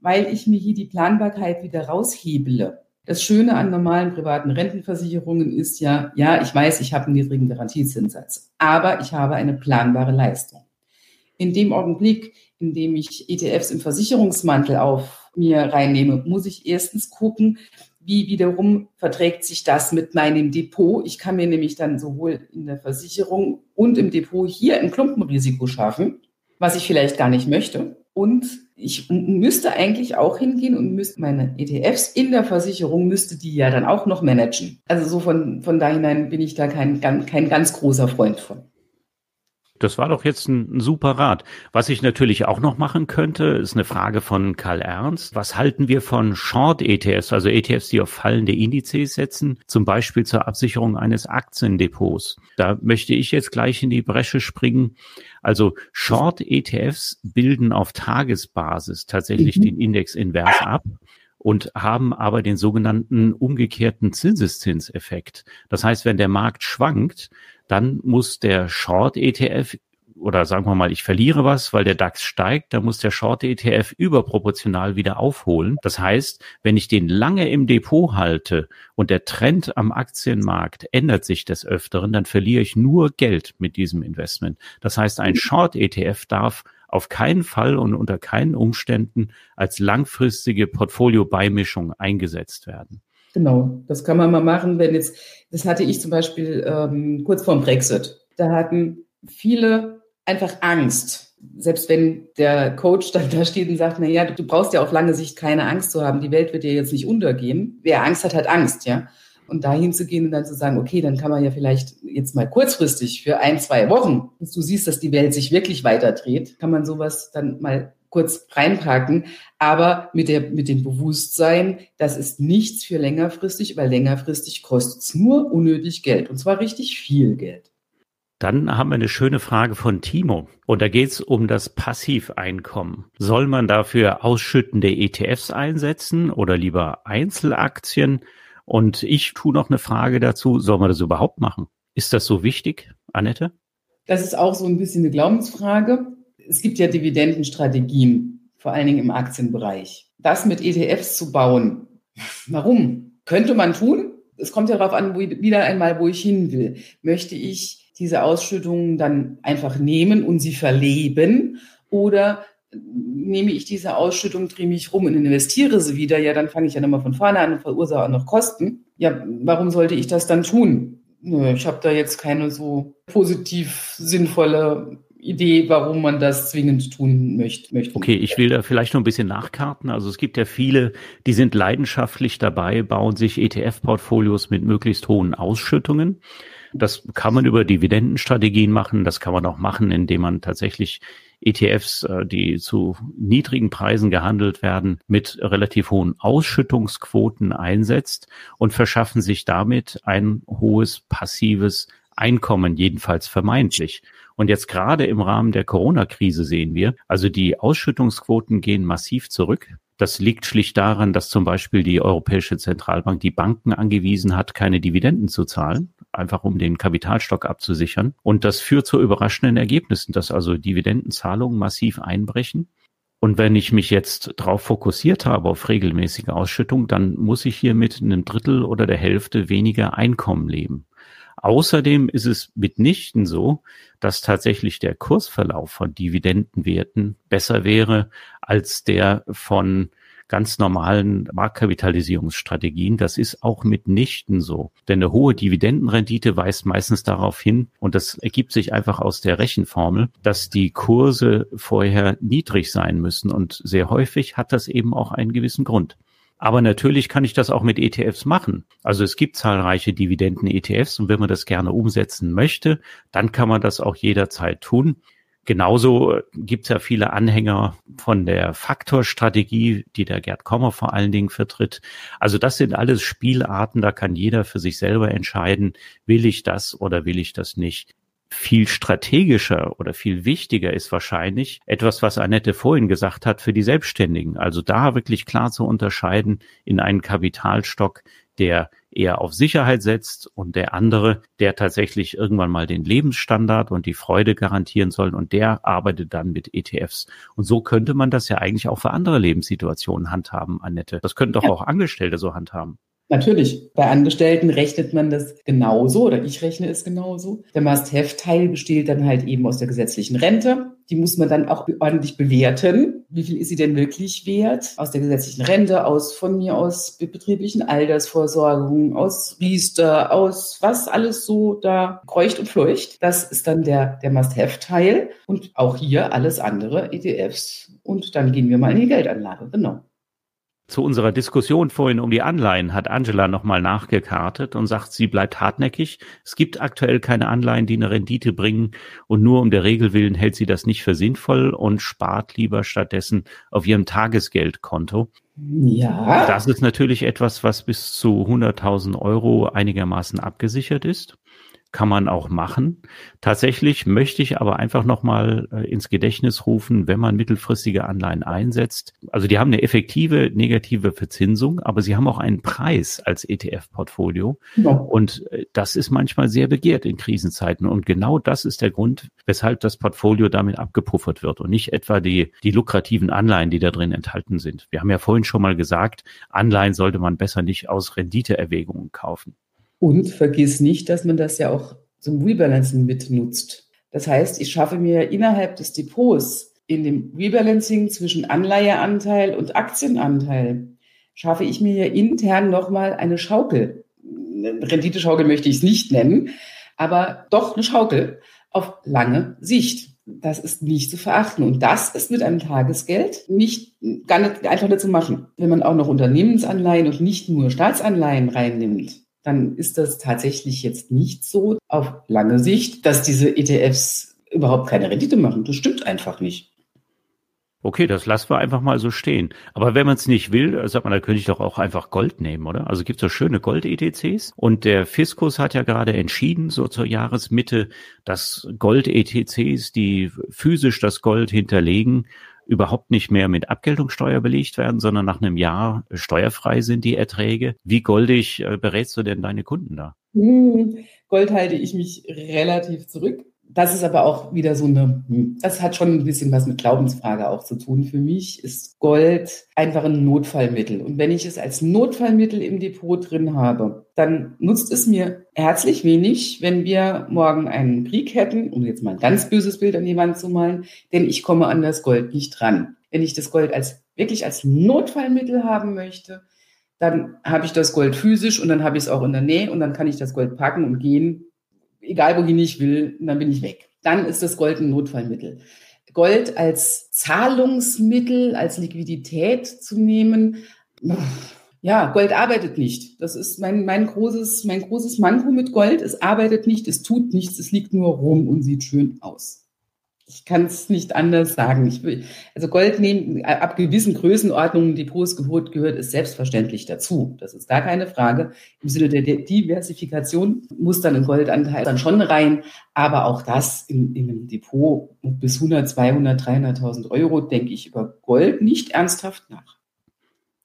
weil ich mir hier die Planbarkeit wieder raushebele. Das Schöne an normalen privaten Rentenversicherungen ist ja, ja, ich weiß, ich habe einen niedrigen Garantiezinssatz, aber ich habe eine planbare Leistung. In dem Augenblick, in dem ich ETFs im Versicherungsmantel auf mir reinnehme, muss ich erstens gucken, wie wiederum verträgt sich das mit meinem Depot. Ich kann mir nämlich dann sowohl in der Versicherung und im Depot hier ein Klumpenrisiko schaffen, was ich vielleicht gar nicht möchte. Und ich müsste eigentlich auch hingehen und müsste meine ETFs in der Versicherung, müsste die ja dann auch noch managen. Also so von, von da hinein bin ich da kein, kein ganz großer Freund von. Das war doch jetzt ein, ein, super Rat. Was ich natürlich auch noch machen könnte, ist eine Frage von Karl Ernst. Was halten wir von Short-ETFs, also ETFs, die auf fallende Indizes setzen, zum Beispiel zur Absicherung eines Aktiendepots? Da möchte ich jetzt gleich in die Bresche springen. Also Short-ETFs bilden auf Tagesbasis tatsächlich mhm. den Index invers ab und haben aber den sogenannten umgekehrten Zinseszinseffekt. Das heißt, wenn der Markt schwankt, dann muss der Short-ETF oder sagen wir mal, ich verliere was, weil der DAX steigt, dann muss der Short-ETF überproportional wieder aufholen. Das heißt, wenn ich den lange im Depot halte und der Trend am Aktienmarkt ändert sich des Öfteren, dann verliere ich nur Geld mit diesem Investment. Das heißt, ein Short-ETF darf auf keinen Fall und unter keinen Umständen als langfristige Portfolio-Beimischung eingesetzt werden. Genau, das kann man mal machen, wenn jetzt, das hatte ich zum Beispiel ähm, kurz vorm Brexit. Da hatten viele einfach Angst. Selbst wenn der Coach dann da steht und sagt, na ja, du brauchst ja auf lange Sicht keine Angst zu haben, die Welt wird dir jetzt nicht untergehen. Wer Angst hat, hat Angst, ja. Und dahin zu gehen und dann zu sagen, okay, dann kann man ja vielleicht jetzt mal kurzfristig für ein, zwei Wochen, bis du siehst, dass die Welt sich wirklich weiter dreht, kann man sowas dann mal kurz reinpacken, aber mit, der, mit dem Bewusstsein, das ist nichts für längerfristig, weil längerfristig kostet es nur unnötig Geld und zwar richtig viel Geld. Dann haben wir eine schöne Frage von Timo. Und da geht es um das Passiveinkommen. Soll man dafür ausschüttende ETFs einsetzen oder lieber Einzelaktien? Und ich tue noch eine Frage dazu. Soll man das überhaupt machen? Ist das so wichtig, Annette? Das ist auch so ein bisschen eine Glaubensfrage. Es gibt ja Dividendenstrategien, vor allen Dingen im Aktienbereich. Das mit ETFs zu bauen, warum? Könnte man tun. Es kommt ja darauf an, wo, wieder einmal, wo ich hin will. Möchte ich diese Ausschüttungen dann einfach nehmen und sie verleben oder nehme ich diese Ausschüttung, drehe mich rum und investiere sie wieder, ja, dann fange ich ja nochmal von vorne an und verursache auch noch Kosten. Ja, warum sollte ich das dann tun? Nö, ich habe da jetzt keine so positiv sinnvolle Idee, warum man das zwingend tun möchte. möchte. Okay, ich will da vielleicht noch ein bisschen nachkarten. Also es gibt ja viele, die sind leidenschaftlich dabei, bauen sich ETF-Portfolios mit möglichst hohen Ausschüttungen. Das kann man über Dividendenstrategien machen. Das kann man auch machen, indem man tatsächlich ETFs, äh, die zu niedrigen Preisen gehandelt werden, mit relativ hohen Ausschüttungsquoten einsetzt und verschaffen sich damit ein hohes passives Einkommen, jedenfalls vermeintlich. Und jetzt gerade im Rahmen der Corona-Krise sehen wir, also die Ausschüttungsquoten gehen massiv zurück. Das liegt schlicht daran, dass zum Beispiel die Europäische Zentralbank die Banken angewiesen hat, keine Dividenden zu zahlen, einfach um den Kapitalstock abzusichern. Und das führt zu überraschenden Ergebnissen, dass also Dividendenzahlungen massiv einbrechen. Und wenn ich mich jetzt darauf fokussiert habe auf regelmäßige Ausschüttung, dann muss ich hier mit einem Drittel oder der Hälfte weniger Einkommen leben. Außerdem ist es mitnichten so, dass tatsächlich der Kursverlauf von Dividendenwerten besser wäre als der von ganz normalen Marktkapitalisierungsstrategien. Das ist auch mitnichten so. Denn eine hohe Dividendenrendite weist meistens darauf hin, und das ergibt sich einfach aus der Rechenformel, dass die Kurse vorher niedrig sein müssen. Und sehr häufig hat das eben auch einen gewissen Grund. Aber natürlich kann ich das auch mit ETFs machen. Also es gibt zahlreiche Dividenden-ETFs und wenn man das gerne umsetzen möchte, dann kann man das auch jederzeit tun. Genauso gibt es ja viele Anhänger von der Faktorstrategie, die der Gerd Kommer vor allen Dingen vertritt. Also das sind alles Spielarten, da kann jeder für sich selber entscheiden, will ich das oder will ich das nicht viel strategischer oder viel wichtiger ist wahrscheinlich etwas, was Annette vorhin gesagt hat, für die Selbstständigen. Also da wirklich klar zu unterscheiden in einen Kapitalstock, der eher auf Sicherheit setzt und der andere, der tatsächlich irgendwann mal den Lebensstandard und die Freude garantieren soll und der arbeitet dann mit ETFs. Und so könnte man das ja eigentlich auch für andere Lebenssituationen handhaben, Annette. Das könnten doch ja. auch Angestellte so handhaben. Natürlich, bei Angestellten rechnet man das genauso oder ich rechne es genauso. Der Must-Have-Teil besteht dann halt eben aus der gesetzlichen Rente. Die muss man dann auch ordentlich bewerten. Wie viel ist sie denn wirklich wert? Aus der gesetzlichen Rente, aus von mir aus betrieblichen Altersvorsorgung, aus Riester, aus was alles so da kreucht und fleucht. Das ist dann der, der Must-Have-Teil und auch hier alles andere ETFs. Und dann gehen wir mal in die Geldanlage, genau. Zu unserer Diskussion vorhin um die Anleihen hat Angela nochmal nachgekartet und sagt, sie bleibt hartnäckig. Es gibt aktuell keine Anleihen, die eine Rendite bringen und nur um der Regel willen hält sie das nicht für sinnvoll und spart lieber stattdessen auf ihrem Tagesgeldkonto. Ja. Das ist natürlich etwas, was bis zu 100.000 Euro einigermaßen abgesichert ist kann man auch machen. Tatsächlich möchte ich aber einfach nochmal äh, ins Gedächtnis rufen, wenn man mittelfristige Anleihen einsetzt. Also die haben eine effektive negative Verzinsung, aber sie haben auch einen Preis als ETF-Portfolio. Ja. Und äh, das ist manchmal sehr begehrt in Krisenzeiten. Und genau das ist der Grund, weshalb das Portfolio damit abgepuffert wird und nicht etwa die, die lukrativen Anleihen, die da drin enthalten sind. Wir haben ja vorhin schon mal gesagt, Anleihen sollte man besser nicht aus Renditeerwägungen kaufen. Und vergiss nicht, dass man das ja auch zum Rebalancing mitnutzt. Das heißt, ich schaffe mir innerhalb des Depots in dem Rebalancing zwischen Anleiheanteil und Aktienanteil, schaffe ich mir ja intern nochmal eine Schaukel. Renditeschaukel möchte ich es nicht nennen, aber doch eine Schaukel auf lange Sicht. Das ist nicht zu verachten. Und das ist mit einem Tagesgeld nicht, gar nicht einfach nicht zu machen. Wenn man auch noch Unternehmensanleihen und nicht nur Staatsanleihen reinnimmt, dann ist das tatsächlich jetzt nicht so auf lange Sicht, dass diese ETFs überhaupt keine Rendite machen. Das stimmt einfach nicht. Okay, das lassen wir einfach mal so stehen. Aber wenn man es nicht will, sagt man, da könnte ich doch auch einfach Gold nehmen, oder? Also gibt es so schöne Gold-ETCs. Und der Fiskus hat ja gerade entschieden, so zur Jahresmitte, dass Gold-ETCs, die physisch das Gold hinterlegen, überhaupt nicht mehr mit Abgeltungssteuer belegt werden, sondern nach einem Jahr steuerfrei sind die Erträge. Wie goldig äh, berätst du denn deine Kunden da? Hm, Gold halte ich mich relativ zurück das ist aber auch wieder so eine, das hat schon ein bisschen was mit Glaubensfrage auch zu tun. Für mich ist Gold einfach ein Notfallmittel. Und wenn ich es als Notfallmittel im Depot drin habe, dann nutzt es mir herzlich wenig, wenn wir morgen einen Krieg hätten, um jetzt mal ein ganz böses Bild an die Wand zu malen, denn ich komme an das Gold nicht dran. Wenn ich das Gold als wirklich als Notfallmittel haben möchte, dann habe ich das Gold physisch und dann habe ich es auch in der Nähe und dann kann ich das Gold packen und gehen egal wohin ich will, dann bin ich weg. Dann ist das Gold ein Notfallmittel. Gold als Zahlungsmittel, als Liquidität zu nehmen, ja, Gold arbeitet nicht. Das ist mein, mein, großes, mein großes Manko mit Gold. Es arbeitet nicht, es tut nichts, es liegt nur rum und sieht schön aus ich kann es nicht anders sagen. Ich will, also Gold nehmen, ab gewissen Größenordnungen Depotsgebot gehört es selbstverständlich dazu. Das ist gar keine Frage. Im Sinne der Diversifikation muss dann ein Goldanteil dann schon rein. Aber auch das in, in einem Depot bis 100, 200, 300.000 Euro denke ich über Gold nicht ernsthaft nach.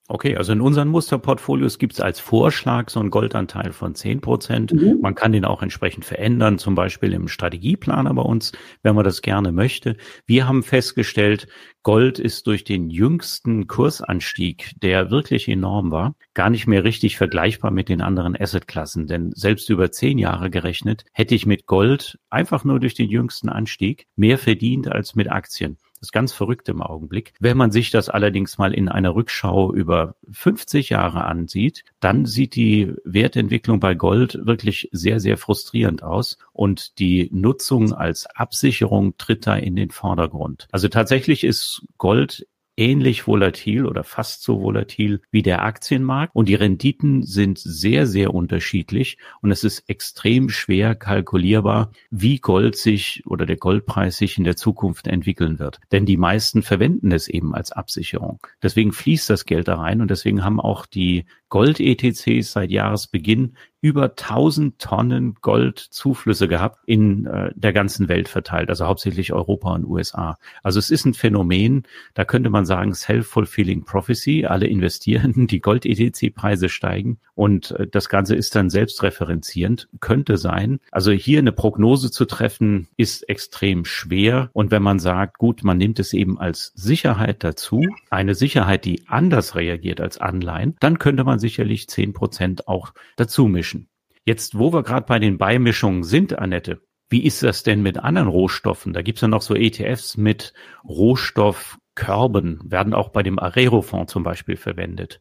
Okay, also in unseren Musterportfolios gibt es als Vorschlag so einen Goldanteil von zehn Prozent. Mhm. Man kann den auch entsprechend verändern, zum Beispiel im Strategieplaner bei uns, wenn man das gerne möchte. Wir haben festgestellt, Gold ist durch den jüngsten Kursanstieg, der wirklich enorm war, gar nicht mehr richtig vergleichbar mit den anderen Assetklassen. Denn selbst über zehn Jahre gerechnet, hätte ich mit Gold einfach nur durch den jüngsten Anstieg mehr verdient als mit Aktien. Das ist ganz verrückt im Augenblick. Wenn man sich das allerdings mal in einer Rückschau über 50 Jahre ansieht, dann sieht die Wertentwicklung bei Gold wirklich sehr, sehr frustrierend aus und die Nutzung als Absicherung tritt da in den Vordergrund. Also tatsächlich ist Gold ähnlich volatil oder fast so volatil wie der Aktienmarkt und die Renditen sind sehr, sehr unterschiedlich und es ist extrem schwer kalkulierbar, wie Gold sich oder der Goldpreis sich in der Zukunft entwickeln wird. Denn die meisten verwenden es eben als Absicherung. Deswegen fließt das Geld da rein und deswegen haben auch die Gold-ETCs seit Jahresbeginn über 1000 Tonnen Goldzuflüsse gehabt in äh, der ganzen Welt verteilt, also hauptsächlich Europa und USA. Also es ist ein Phänomen, da könnte man sagen, self-fulfilling prophecy. Alle investieren, die Gold-ETC-Preise steigen und äh, das Ganze ist dann selbstreferenzierend, könnte sein. Also hier eine Prognose zu treffen, ist extrem schwer. Und wenn man sagt, gut, man nimmt es eben als Sicherheit dazu, eine Sicherheit, die anders reagiert als Anleihen, dann könnte man sicherlich zehn Prozent auch dazu mischen. Jetzt, wo wir gerade bei den Beimischungen sind, Annette, wie ist das denn mit anderen Rohstoffen? Da gibt's ja noch so ETFs mit Rohstoffkörben, werden auch bei dem Arero-Fonds zum Beispiel verwendet.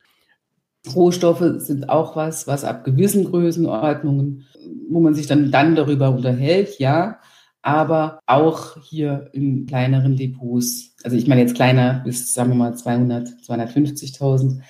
Rohstoffe sind auch was, was ab gewissen Größenordnungen, wo man sich dann, dann darüber unterhält, ja, aber auch hier in kleineren Depots, also ich meine jetzt kleiner bis, sagen wir mal, 200, 250.000,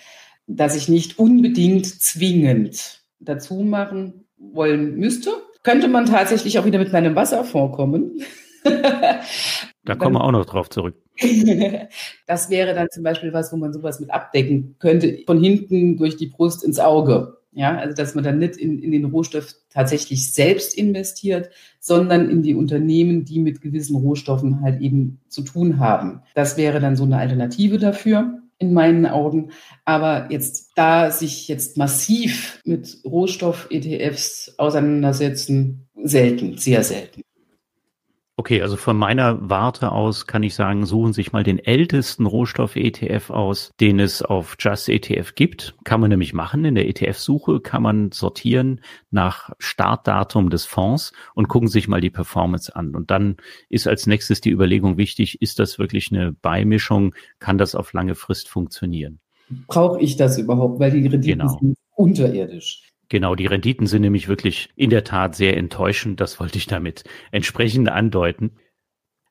dass ich nicht unbedingt zwingend dazu machen wollen müsste. Könnte man tatsächlich auch wieder mit meinem Wasserfonds kommen. da kommen wir auch noch drauf zurück. das wäre dann zum Beispiel was, wo man sowas mit abdecken könnte, von hinten durch die Brust ins Auge. Ja, also dass man dann nicht in, in den Rohstoff tatsächlich selbst investiert, sondern in die Unternehmen, die mit gewissen Rohstoffen halt eben zu tun haben. Das wäre dann so eine Alternative dafür in meinen Augen. Aber jetzt da sich jetzt massiv mit Rohstoff-ETFs auseinandersetzen, selten, sehr selten. Okay, also von meiner Warte aus kann ich sagen, suchen sich mal den ältesten Rohstoff-ETF aus, den es auf Just ETF gibt. Kann man nämlich machen. In der ETF-Suche kann man sortieren nach Startdatum des Fonds und gucken sich mal die Performance an. Und dann ist als nächstes die Überlegung wichtig, ist das wirklich eine Beimischung? Kann das auf lange Frist funktionieren? Brauche ich das überhaupt? Weil die Renditen genau. sind unterirdisch. Genau, die Renditen sind nämlich wirklich in der Tat sehr enttäuschend. Das wollte ich damit entsprechend andeuten.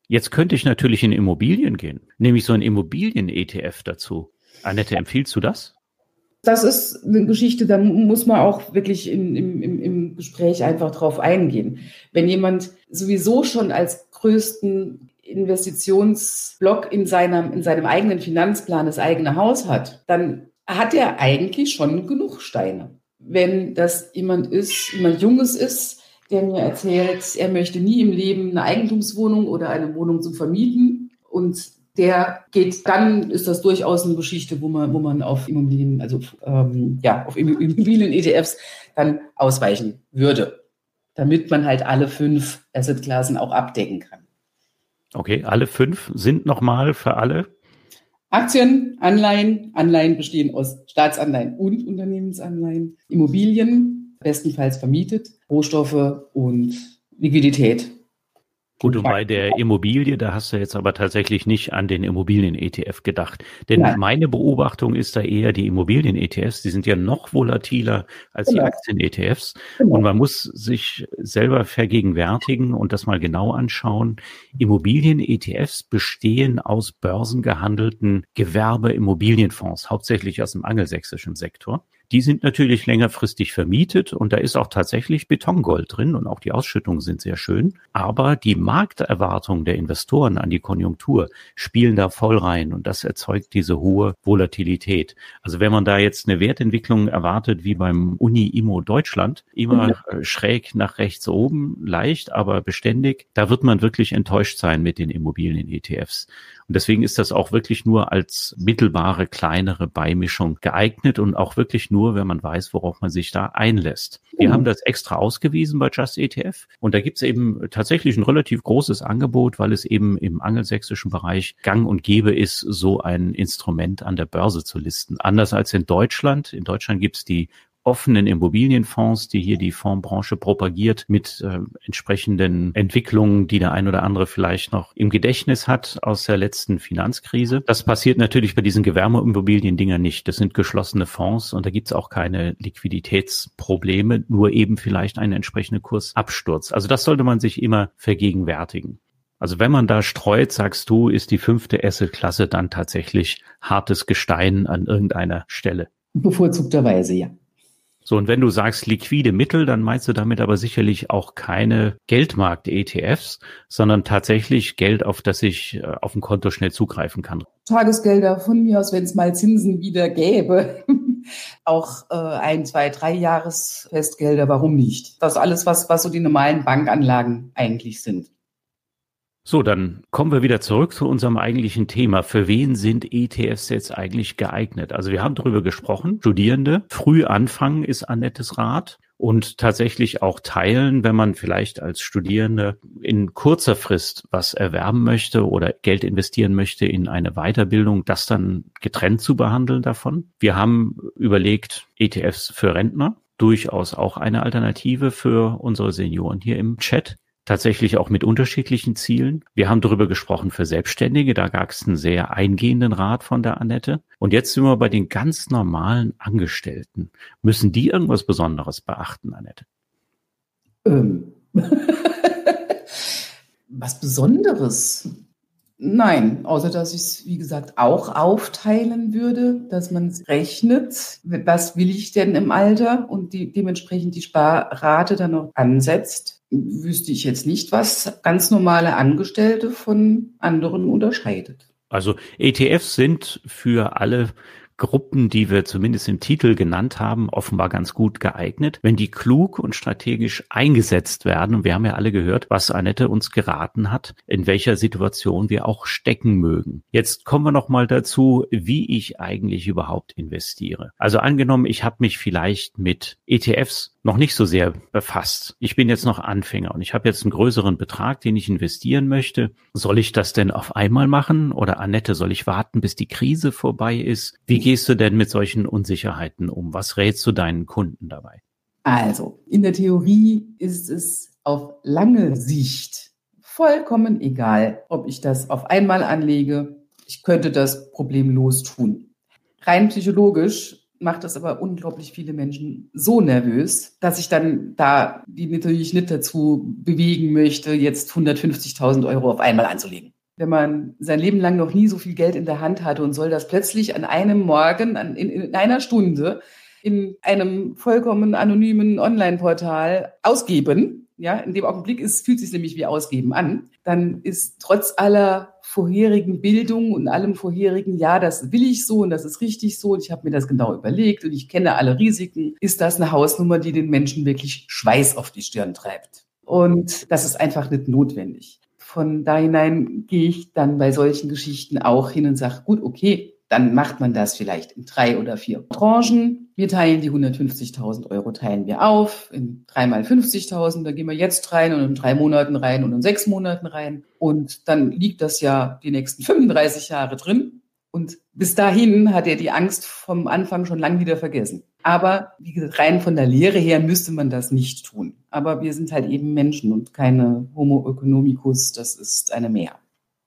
Jetzt könnte ich natürlich in Immobilien gehen, nämlich so ein Immobilien-ETF dazu. Annette, empfiehlst du das? das ist eine Geschichte, da muss man auch wirklich in, im, im, Gespräch einfach drauf eingehen. Wenn jemand sowieso schon als größten Investitionsblock in seinem, in seinem eigenen Finanzplan das eigene Haus hat, dann hat er eigentlich schon genug Steine. Wenn das jemand ist, jemand Junges ist, der mir erzählt, er möchte nie im Leben eine Eigentumswohnung oder eine Wohnung zu vermieten und der geht, dann ist das durchaus eine Geschichte, wo man, wo man auf Immobilien, also ähm, ja, auf Immobilien-ETFs dann ausweichen würde, damit man halt alle fünf Assetklassen auch abdecken kann. Okay, alle fünf sind nochmal für alle? Aktien, Anleihen, Anleihen bestehen aus Staatsanleihen und Unternehmensanleihen, Immobilien, bestenfalls vermietet, Rohstoffe und Liquidität. Gut, und bei der Immobilie, da hast du jetzt aber tatsächlich nicht an den Immobilien-ETF gedacht. Denn Nein. meine Beobachtung ist da eher die Immobilien-ETFs, die sind ja noch volatiler als genau. die Aktien-ETFs. Genau. Und man muss sich selber vergegenwärtigen und das mal genau anschauen. Immobilien-ETFs bestehen aus börsengehandelten Gewerbe-Immobilienfonds, hauptsächlich aus dem angelsächsischen Sektor. Die sind natürlich längerfristig vermietet und da ist auch tatsächlich Betongold drin und auch die Ausschüttungen sind sehr schön. Aber die Markterwartungen der Investoren an die Konjunktur spielen da voll rein und das erzeugt diese hohe Volatilität. Also wenn man da jetzt eine Wertentwicklung erwartet wie beim Uni-IMO Deutschland, immer mhm. schräg nach rechts oben, leicht, aber beständig, da wird man wirklich enttäuscht sein mit den Immobilien-ETFs. Und deswegen ist das auch wirklich nur als mittelbare, kleinere Beimischung geeignet und auch wirklich nur, wenn man weiß, worauf man sich da einlässt. Wir mhm. haben das extra ausgewiesen bei Just ETF und da gibt es eben tatsächlich ein relativ großes Angebot, weil es eben im angelsächsischen Bereich gang und gäbe ist, so ein Instrument an der Börse zu listen. Anders als in Deutschland. In Deutschland gibt es die offenen Immobilienfonds, die hier die Fondsbranche propagiert, mit äh, entsprechenden Entwicklungen, die der ein oder andere vielleicht noch im Gedächtnis hat aus der letzten Finanzkrise. Das passiert natürlich bei diesen Gewerbeimmobilien-Dingern nicht. Das sind geschlossene Fonds und da gibt es auch keine Liquiditätsprobleme, nur eben vielleicht einen entsprechenden Kursabsturz. Also das sollte man sich immer vergegenwärtigen. Also wenn man da streut, sagst du, ist die fünfte Asset-Klasse dann tatsächlich hartes Gestein an irgendeiner Stelle. Bevorzugterweise, ja. So, und wenn du sagst liquide Mittel, dann meinst du damit aber sicherlich auch keine Geldmarkt-ETFs, sondern tatsächlich Geld, auf das ich äh, auf dem Konto schnell zugreifen kann. Tagesgelder von mir aus, wenn es mal Zinsen wieder gäbe. auch äh, ein, zwei, drei Jahresfestgelder, warum nicht? Das alles, was, was so die normalen Bankanlagen eigentlich sind. So, dann kommen wir wieder zurück zu unserem eigentlichen Thema. Für wen sind ETFs jetzt eigentlich geeignet? Also wir haben darüber gesprochen. Studierende, früh anfangen ist Annettes Rat und tatsächlich auch teilen, wenn man vielleicht als Studierende in kurzer Frist was erwerben möchte oder Geld investieren möchte in eine Weiterbildung, das dann getrennt zu behandeln davon. Wir haben überlegt, ETFs für Rentner durchaus auch eine Alternative für unsere Senioren hier im Chat tatsächlich auch mit unterschiedlichen Zielen. Wir haben darüber gesprochen für Selbstständige, da gab es einen sehr eingehenden Rat von der Annette. Und jetzt sind wir bei den ganz normalen Angestellten. Müssen die irgendwas Besonderes beachten, Annette? Ähm. Was Besonderes? Nein, außer dass ich es, wie gesagt, auch aufteilen würde, dass man rechnet, was will ich denn im Alter und die, dementsprechend die Sparrate dann noch ansetzt wüsste ich jetzt nicht, was ganz normale Angestellte von anderen unterscheidet. Also ETFs sind für alle Gruppen, die wir zumindest im Titel genannt haben, offenbar ganz gut geeignet, wenn die klug und strategisch eingesetzt werden. Und wir haben ja alle gehört, was Annette uns geraten hat, in welcher Situation wir auch stecken mögen. Jetzt kommen wir noch mal dazu, wie ich eigentlich überhaupt investiere. Also angenommen, ich habe mich vielleicht mit ETFs noch nicht so sehr befasst. Ich bin jetzt noch Anfänger und ich habe jetzt einen größeren Betrag, den ich investieren möchte. Soll ich das denn auf einmal machen? Oder Annette, soll ich warten, bis die Krise vorbei ist? Wie gehst du denn mit solchen Unsicherheiten um? Was rätst du deinen Kunden dabei? Also, in der Theorie ist es auf lange Sicht vollkommen egal, ob ich das auf einmal anlege. Ich könnte das problemlos tun. Rein psychologisch macht das aber unglaublich viele Menschen so nervös, dass ich dann da die natürlich nicht dazu bewegen möchte, jetzt 150.000 Euro auf einmal anzulegen. Wenn man sein Leben lang noch nie so viel Geld in der Hand hatte und soll das plötzlich an einem Morgen, an, in, in einer Stunde in einem vollkommen anonymen Online-Portal ausgeben, ja, in dem Augenblick ist, fühlt sich nämlich wie ausgeben an, dann ist trotz aller vorherigen Bildung und allem vorherigen, ja, das will ich so und das ist richtig so und ich habe mir das genau überlegt und ich kenne alle Risiken, ist das eine Hausnummer, die den Menschen wirklich Schweiß auf die Stirn treibt. Und das ist einfach nicht notwendig. Von da hinein gehe ich dann bei solchen Geschichten auch hin und sage, gut, okay, dann macht man das vielleicht in drei oder vier Tranchen. Wir teilen die 150.000 Euro, teilen wir auf in dreimal 50.000. Da gehen wir jetzt rein und in drei Monaten rein und in sechs Monaten rein. Und dann liegt das ja die nächsten 35 Jahre drin. Und bis dahin hat er die Angst vom Anfang schon lang wieder vergessen. Aber wie gesagt, rein von der Lehre her müsste man das nicht tun. Aber wir sind halt eben Menschen und keine Homo economicus. Das ist eine Mehr.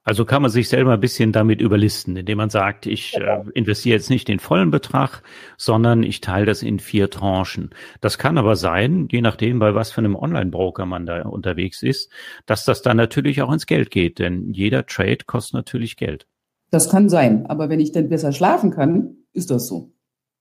Also kann man sich selber ein bisschen damit überlisten, indem man sagt, ich äh, investiere jetzt nicht den vollen Betrag, sondern ich teile das in vier Tranchen. Das kann aber sein, je nachdem, bei was für einem Online-Broker man da unterwegs ist, dass das dann natürlich auch ins Geld geht, denn jeder Trade kostet natürlich Geld. Das kann sein, aber wenn ich dann besser schlafen kann, ist das so.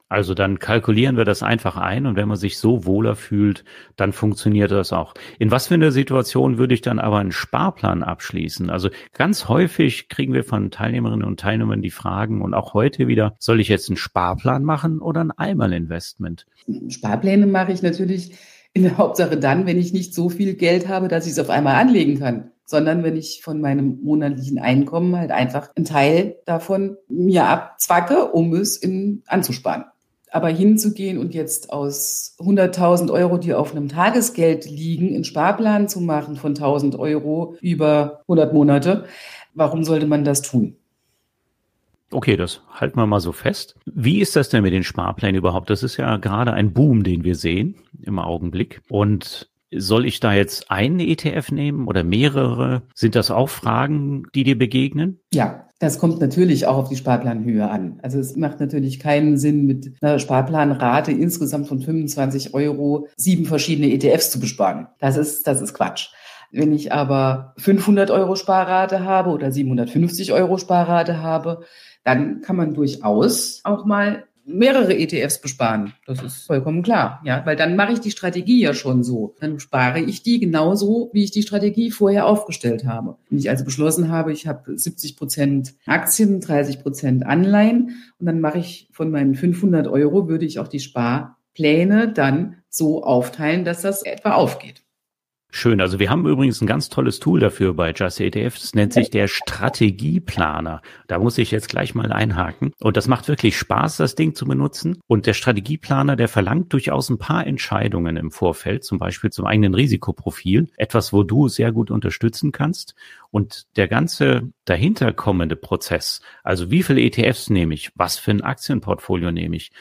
Also dann kalkulieren wir das einfach ein und wenn man sich so wohler fühlt, dann funktioniert das auch. In was für einer Situation würde ich dann aber einen Sparplan abschließen? Also ganz häufig kriegen wir von Teilnehmerinnen und Teilnehmern die Fragen und auch heute wieder, soll ich jetzt einen Sparplan machen oder ein Einmalinvestment? Sparpläne mache ich natürlich in der Hauptsache dann, wenn ich nicht so viel Geld habe, dass ich es auf einmal anlegen kann sondern wenn ich von meinem monatlichen Einkommen halt einfach einen Teil davon mir abzwacke, um es in, anzusparen. Aber hinzugehen und jetzt aus 100.000 Euro, die auf einem Tagesgeld liegen, einen Sparplan zu machen von 1.000 Euro über 100 Monate, warum sollte man das tun? Okay, das halten wir mal so fest. Wie ist das denn mit den Sparplänen überhaupt? Das ist ja gerade ein Boom, den wir sehen im Augenblick. Und soll ich da jetzt einen ETF nehmen oder mehrere? Sind das auch Fragen, die dir begegnen? Ja, das kommt natürlich auch auf die Sparplanhöhe an. Also es macht natürlich keinen Sinn, mit einer Sparplanrate insgesamt von 25 Euro sieben verschiedene ETFs zu besparen. Das ist, das ist Quatsch. Wenn ich aber 500 Euro Sparrate habe oder 750 Euro Sparrate habe, dann kann man durchaus auch mal mehrere ETFs besparen. Das ist vollkommen klar, ja, weil dann mache ich die Strategie ja schon so. Dann spare ich die genauso, wie ich die Strategie vorher aufgestellt habe. Wenn ich also beschlossen habe, ich habe 70 Prozent Aktien, 30 Prozent Anleihen und dann mache ich von meinen 500 Euro, würde ich auch die Sparpläne dann so aufteilen, dass das etwa aufgeht. Schön. Also wir haben übrigens ein ganz tolles Tool dafür bei Just ETF. Das nennt sich der Strategieplaner. Da muss ich jetzt gleich mal einhaken. Und das macht wirklich Spaß, das Ding zu benutzen. Und der Strategieplaner, der verlangt durchaus ein paar Entscheidungen im Vorfeld, zum Beispiel zum eigenen Risikoprofil. Etwas, wo du sehr gut unterstützen kannst. Und der ganze dahinter kommende Prozess, also wie viele ETFs nehme ich, was für ein Aktienportfolio nehme ich,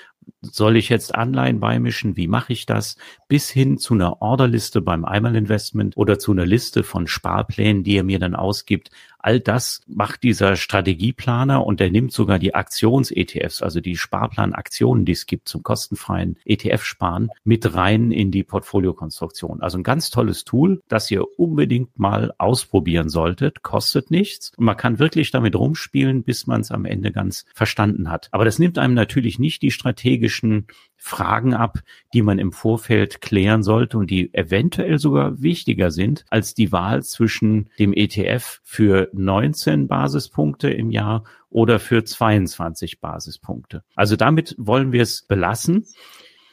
soll ich jetzt Anleihen beimischen? Wie mache ich das? Bis hin zu einer Orderliste beim Einmalinvestment oder zu einer Liste von Sparplänen, die er mir dann ausgibt. All das macht dieser Strategieplaner und er nimmt sogar die Aktions-ETFs, also die Sparplanaktionen, die es gibt zum kostenfreien ETF-Sparen, mit rein in die Portfoliokonstruktion. Also ein ganz tolles Tool, das ihr unbedingt mal ausprobieren solltet. Kostet nichts und man kann wirklich damit rumspielen, bis man es am Ende ganz verstanden hat. Aber das nimmt einem natürlich nicht die strategischen Fragen ab, die man im Vorfeld klären sollte und die eventuell sogar wichtiger sind als die Wahl zwischen dem ETF für 19 Basispunkte im Jahr oder für 22 Basispunkte. Also damit wollen wir es belassen.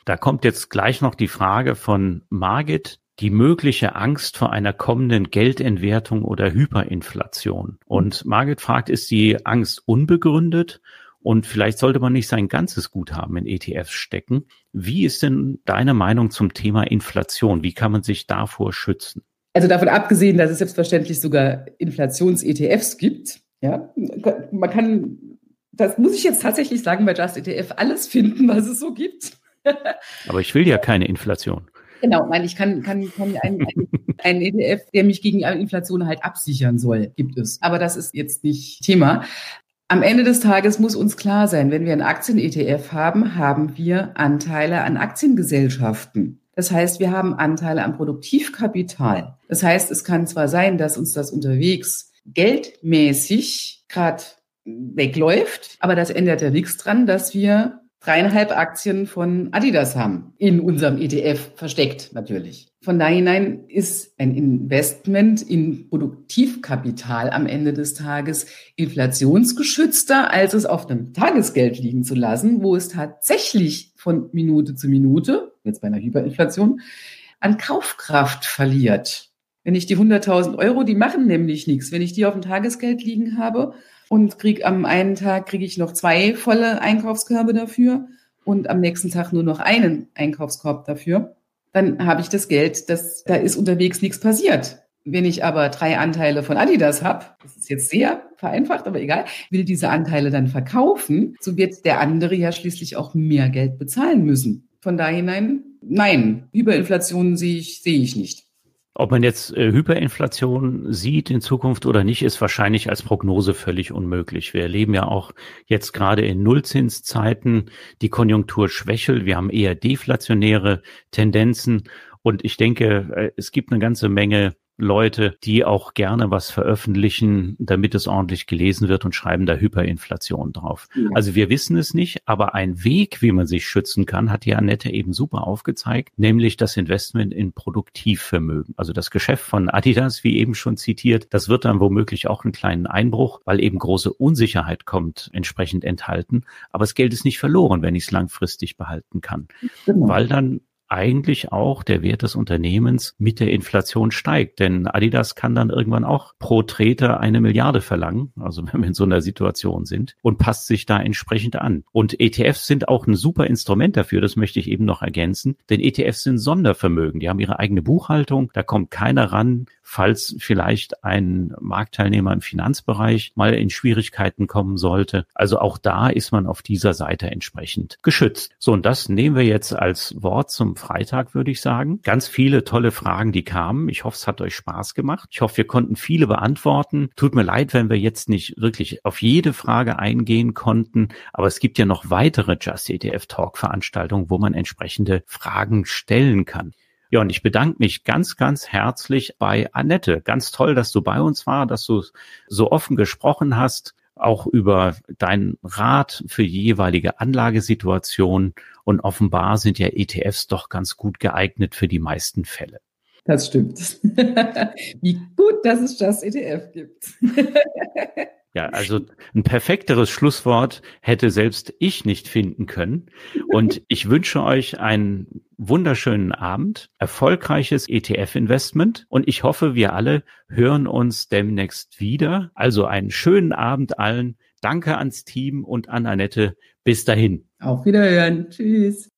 Da kommt jetzt gleich noch die Frage von Margit, die mögliche Angst vor einer kommenden Geldentwertung oder Hyperinflation. Und Margit fragt, ist die Angst unbegründet und vielleicht sollte man nicht sein ganzes Guthaben in ETFs stecken. Wie ist denn deine Meinung zum Thema Inflation? Wie kann man sich davor schützen? Also davon abgesehen, dass es selbstverständlich sogar Inflations-ETFs gibt. Ja, man kann, das muss ich jetzt tatsächlich sagen, bei Just ETF alles finden, was es so gibt. Aber ich will ja keine Inflation. Genau, nein, ich kann, kann, kann einen, einen ETF, der mich gegen Inflation halt absichern soll, gibt es. Aber das ist jetzt nicht Thema. Am Ende des Tages muss uns klar sein, wenn wir einen Aktien-ETF haben, haben wir Anteile an Aktiengesellschaften. Das heißt, wir haben Anteile am Produktivkapital. Das heißt, es kann zwar sein, dass uns das unterwegs geldmäßig gerade wegläuft. Aber das ändert ja nichts dran, dass wir dreieinhalb Aktien von Adidas haben, in unserem ETF versteckt natürlich. Von da hinein ist ein Investment in Produktivkapital am Ende des Tages inflationsgeschützter, als es auf einem Tagesgeld liegen zu lassen, wo es tatsächlich von Minute zu Minute, jetzt bei einer Hyperinflation, an Kaufkraft verliert. Wenn ich die 100.000 Euro, die machen nämlich nichts. Wenn ich die auf dem Tagesgeld liegen habe und krieg am einen Tag kriege ich noch zwei volle Einkaufskörbe dafür und am nächsten Tag nur noch einen Einkaufskorb dafür, dann habe ich das Geld, das, da ist unterwegs nichts passiert. Wenn ich aber drei Anteile von Adidas habe, das ist jetzt sehr vereinfacht, aber egal, will diese Anteile dann verkaufen, so wird der andere ja schließlich auch mehr Geld bezahlen müssen. Von da hinein, nein, Hyperinflation sehe ich, sehe ich nicht. Ob man jetzt äh, Hyperinflation sieht in Zukunft oder nicht, ist wahrscheinlich als Prognose völlig unmöglich. Wir erleben ja auch jetzt gerade in Nullzinszeiten die Konjunktur schwächelt. Wir haben eher deflationäre Tendenzen. Und ich denke, äh, es gibt eine ganze Menge Leute, die auch gerne was veröffentlichen, damit es ordentlich gelesen wird und schreiben da Hyperinflation drauf. Ja. Also wir wissen es nicht, aber ein Weg, wie man sich schützen kann, hat die Annette eben super aufgezeigt, nämlich das Investment in Produktivvermögen. Also das Geschäft von Adidas, wie eben schon zitiert, das wird dann womöglich auch einen kleinen Einbruch, weil eben große Unsicherheit kommt, entsprechend enthalten. Aber das Geld ist nicht verloren, wenn ich es langfristig behalten kann, genau. weil dann eigentlich auch der Wert des Unternehmens mit der Inflation steigt. Denn Adidas kann dann irgendwann auch pro Treter eine Milliarde verlangen, also wenn wir in so einer Situation sind, und passt sich da entsprechend an. Und ETFs sind auch ein super Instrument dafür, das möchte ich eben noch ergänzen, denn ETFs sind Sondervermögen, die haben ihre eigene Buchhaltung, da kommt keiner ran, falls vielleicht ein Marktteilnehmer im Finanzbereich mal in Schwierigkeiten kommen sollte. Also auch da ist man auf dieser Seite entsprechend geschützt. So, und das nehmen wir jetzt als Wort zum Freitag, würde ich sagen. Ganz viele tolle Fragen, die kamen. Ich hoffe, es hat euch Spaß gemacht. Ich hoffe, wir konnten viele beantworten. Tut mir leid, wenn wir jetzt nicht wirklich auf jede Frage eingehen konnten, aber es gibt ja noch weitere Just ETF Talk Veranstaltungen, wo man entsprechende Fragen stellen kann. Ja, und ich bedanke mich ganz, ganz herzlich bei Annette. Ganz toll, dass du bei uns war, dass du so offen gesprochen hast, auch über deinen Rat für jeweilige Anlagesituation. Und offenbar sind ja ETFs doch ganz gut geeignet für die meisten Fälle. Das stimmt. Wie gut, dass es das ETF gibt. Ja, also ein perfekteres Schlusswort hätte selbst ich nicht finden können. Und ich wünsche euch einen wunderschönen Abend, erfolgreiches ETF-Investment und ich hoffe, wir alle hören uns demnächst wieder. Also einen schönen Abend allen. Danke ans Team und an Annette. Bis dahin. Auf Wiederhören. Tschüss.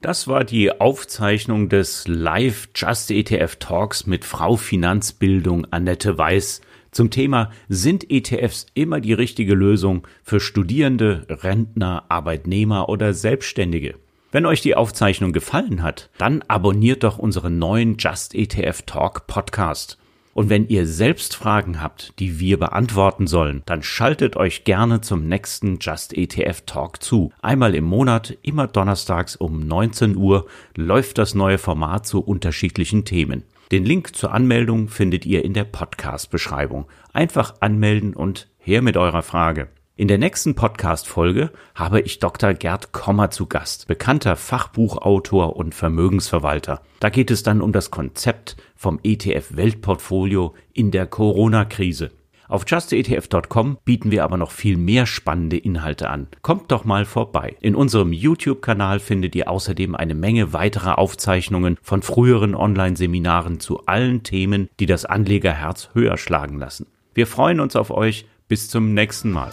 Das war die Aufzeichnung des Live Just ETF Talks mit Frau Finanzbildung Annette Weiß zum Thema Sind ETFs immer die richtige Lösung für Studierende, Rentner, Arbeitnehmer oder Selbstständige? Wenn euch die Aufzeichnung gefallen hat, dann abonniert doch unseren neuen Just ETF Talk Podcast. Und wenn ihr selbst Fragen habt, die wir beantworten sollen, dann schaltet euch gerne zum nächsten Just ETF Talk zu. Einmal im Monat, immer donnerstags um 19 Uhr, läuft das neue Format zu unterschiedlichen Themen. Den Link zur Anmeldung findet ihr in der Podcast-Beschreibung. Einfach anmelden und her mit eurer Frage. In der nächsten Podcast-Folge habe ich Dr. Gerd Kommer zu Gast, bekannter Fachbuchautor und Vermögensverwalter. Da geht es dann um das Konzept vom ETF-Weltportfolio in der Corona-Krise. Auf justetf.com bieten wir aber noch viel mehr spannende Inhalte an. Kommt doch mal vorbei. In unserem YouTube-Kanal findet ihr außerdem eine Menge weiterer Aufzeichnungen von früheren Online-Seminaren zu allen Themen, die das Anlegerherz höher schlagen lassen. Wir freuen uns auf euch. Bis zum nächsten Mal.